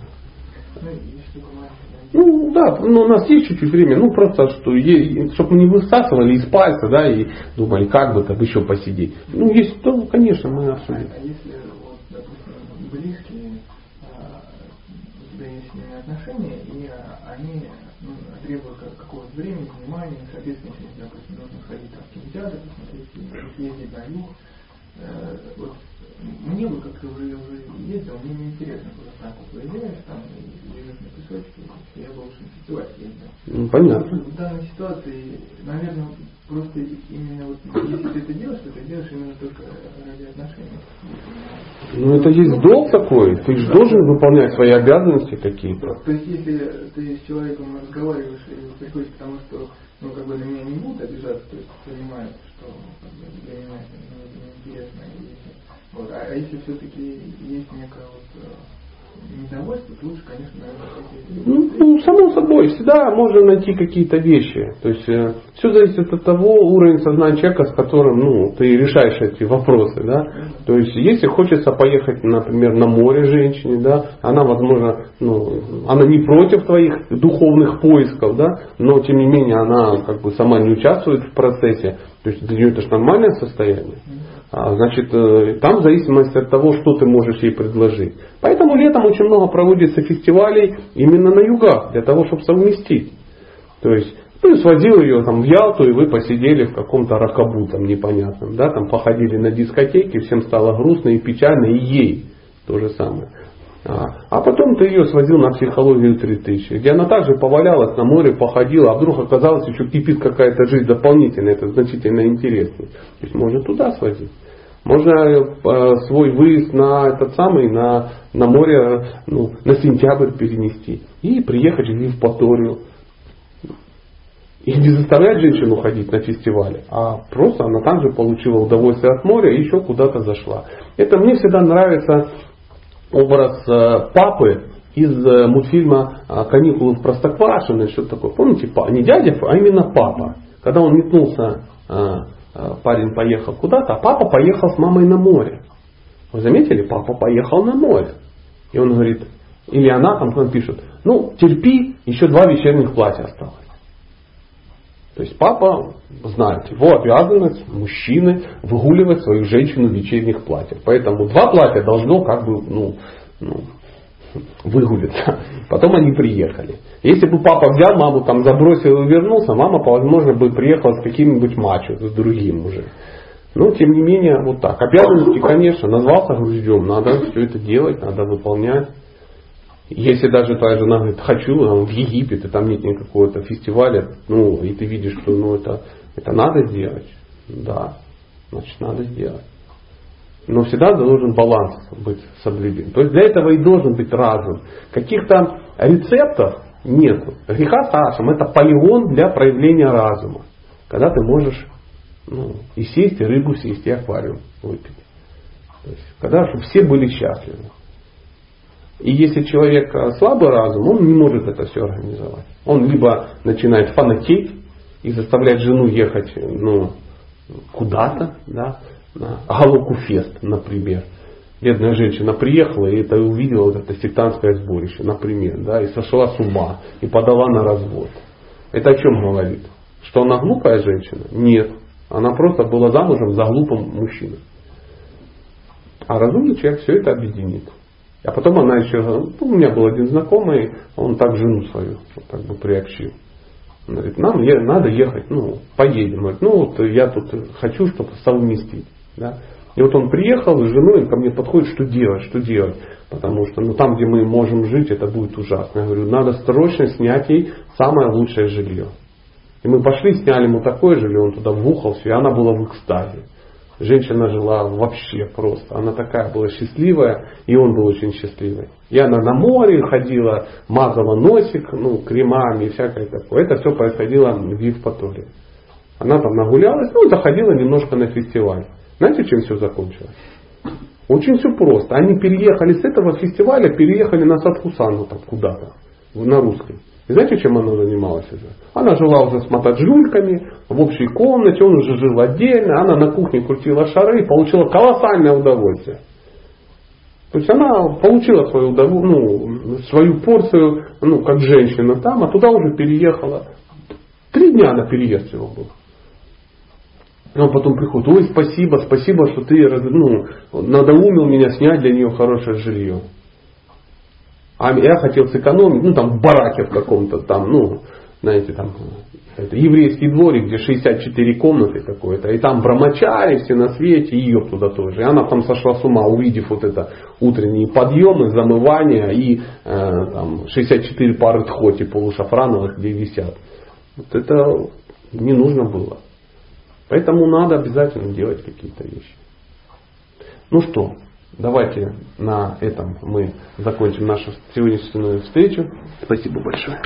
Ну да, ну, у нас есть чуть-чуть времени, ну просто, что, чтобы мы не высасывали из пальца, да, и думали, как бы так еще посидеть. Ну, есть, то, конечно, мы обсудим. А если, вот, допустим, близкие, у тебя есть с ними отношения, и они ну, требуют какого-то времени, внимания, соответственно, если, допустим, нужно сходить там, в кинотеатр, посмотреть, съездить на юг, э, вот, мне бы как-то уже, уже ездил, мне не интересно, куда так вот выезжаешь, там, лежишь песочке, я бы лучше фестиваль ездил. Ну, понятно. В данной ситуации, наверное, просто именно вот, если ты это делаешь, то ты делаешь именно только ради отношений. Ну, это есть долг такой, ты же должен выполнять свои обязанности какие-то. То есть, если ты с человеком разговариваешь и приходишь к тому, что ну, как бы на меня не будут обижаться, то есть понимают, что как бы, для меня это неинтересно, и вот. А, а если все-таки есть некая вот, Ну, ну, само собой, всегда можно найти какие-то вещи. То есть э, все зависит от того уровня сознания человека, с которым ну, ты решаешь эти вопросы. Да? То есть если хочется поехать, например, на море женщине, да, она, возможно, ну, она не против твоих духовных поисков, да, но тем не менее она как бы сама не участвует в процессе. То есть для нее это же нормальное состояние. А, Значит, э, там в зависимости от того, что ты можешь ей предложить. Поэтому летом очень много проводится фестивалей именно на югах, для того, чтобы совместить. То есть, ты сводил ее там в Ялту, и вы посидели в каком-то ракабу там непонятном, да, там походили на дискотеки, всем стало грустно и печально, и ей то же самое. А, а потом ты ее сводил на психологию 3000, где она также повалялась на море, походила, а вдруг оказалось еще кипит какая-то жизнь дополнительная, это значительно интереснее. То есть можно туда сводить. Можно э, свой выезд на этот самый, на, на море, ну, на сентябрь перенести. И приехать в Евпаторию. И не заставлять женщину ходить на фестивале, а просто она также получила удовольствие от моря и еще куда-то зашла. Это мне всегда нравится образ э, папы из э, мультфильма э, «Каникулы в Простоквашино», что такое. Помните, не дядя, а именно папа. Когда он метнулся, парень поехал куда-то, а папа поехал с мамой на море. Вы заметили? Папа поехал на море. И он говорит, или она там кто пишет, ну терпи, еще два вечерних платья осталось. То есть папа знает, его обязанность мужчины выгуливать свою женщину в вечерних платьях. Поэтому два платья должно как бы ну, ну, выгулиться. Потом они приехали. Если бы папа взял маму, там забросил и вернулся, мама, возможно, бы приехала с каким-нибудь мачо, с другим уже. Но, тем не менее, вот так. Обязанности, конечно, назвался груздем, надо все это делать, надо выполнять. Если даже твоя жена говорит, хочу там, в Египет, и там нет никакого фестиваля, ну, и ты видишь, что ну, это, это надо сделать, да, значит, надо сделать. Но всегда должен баланс быть соблюден. То есть для этого и должен быть разум. Каких-то рецептов нет. Греха Сашем это полигон для проявления разума. Когда ты можешь ну, и сесть, и рыбу съесть, и аквариум выпить. То есть, когда чтобы все были счастливы. И если человек э, слабый разум, он не может это все организовать. Он либо начинает фанатеть и заставлять жену ехать ну, куда-то, да, на Галуку-фест, например. Бедная женщина приехала и это увидела вот это сектантское сборище, например, да, и сошла с ума, и подала на развод. Это о чем говорит? Что она глупая женщина? Нет. Она просто была замужем за глупым мужчиной. А разумный человек все это объединит. А потом она еще, ну, у меня был один знакомый, он так жену свою вот, как бы приобщил. Он говорит, нам е- надо ехать, ну, поедем. Говорит, ну, вот я тут хочу, чтобы совместить. Да? И вот он приехал, с женой ко мне подходит, что делать, что делать. Потому что ну, там, где мы можем жить, это будет ужасно. Я говорю, надо срочно снять ей самое лучшее жилье. И мы пошли, сняли ему такое жилье, он туда вухался, и она была в экстазе. Женщина жила вообще просто. Она такая была счастливая, и он был очень счастливый. И она на море ходила, мазала носик, ну, кремами и всякое такое. Это все происходило в Евпатории. Она там нагулялась, ну, заходила немножко на фестиваль. Знаете, чем все закончилось? Очень все просто. Они переехали с этого фестиваля, переехали на Садхусану там куда-то, на русский. И знаете, чем она занималась уже? Она жила уже с мотоджульками, в общей комнате, он уже жил отдельно, она на кухне крутила шары и получила колоссальное удовольствие. То есть она получила свою, ну, свою порцию, ну, как женщина там, а туда уже переехала. Три дня на переезд всего было. И он потом приходит, ой, спасибо, спасибо, что ты ну, надоумил меня снять для нее хорошее жилье. А я хотел сэкономить, ну там в бараке в каком-то там, ну, знаете, там это еврейский дворик, где 64 комнаты какой-то, и там брамачари все на свете, и ее туда тоже. И она там сошла с ума, увидев вот это утренние подъемы, замывания и э, там 64 пары тхоти полушафрановых, где висят. Вот это не нужно было. Поэтому надо обязательно делать какие-то вещи. Ну что, давайте на этом мы закончим нашу сегодняшнюю встречу. Спасибо большое.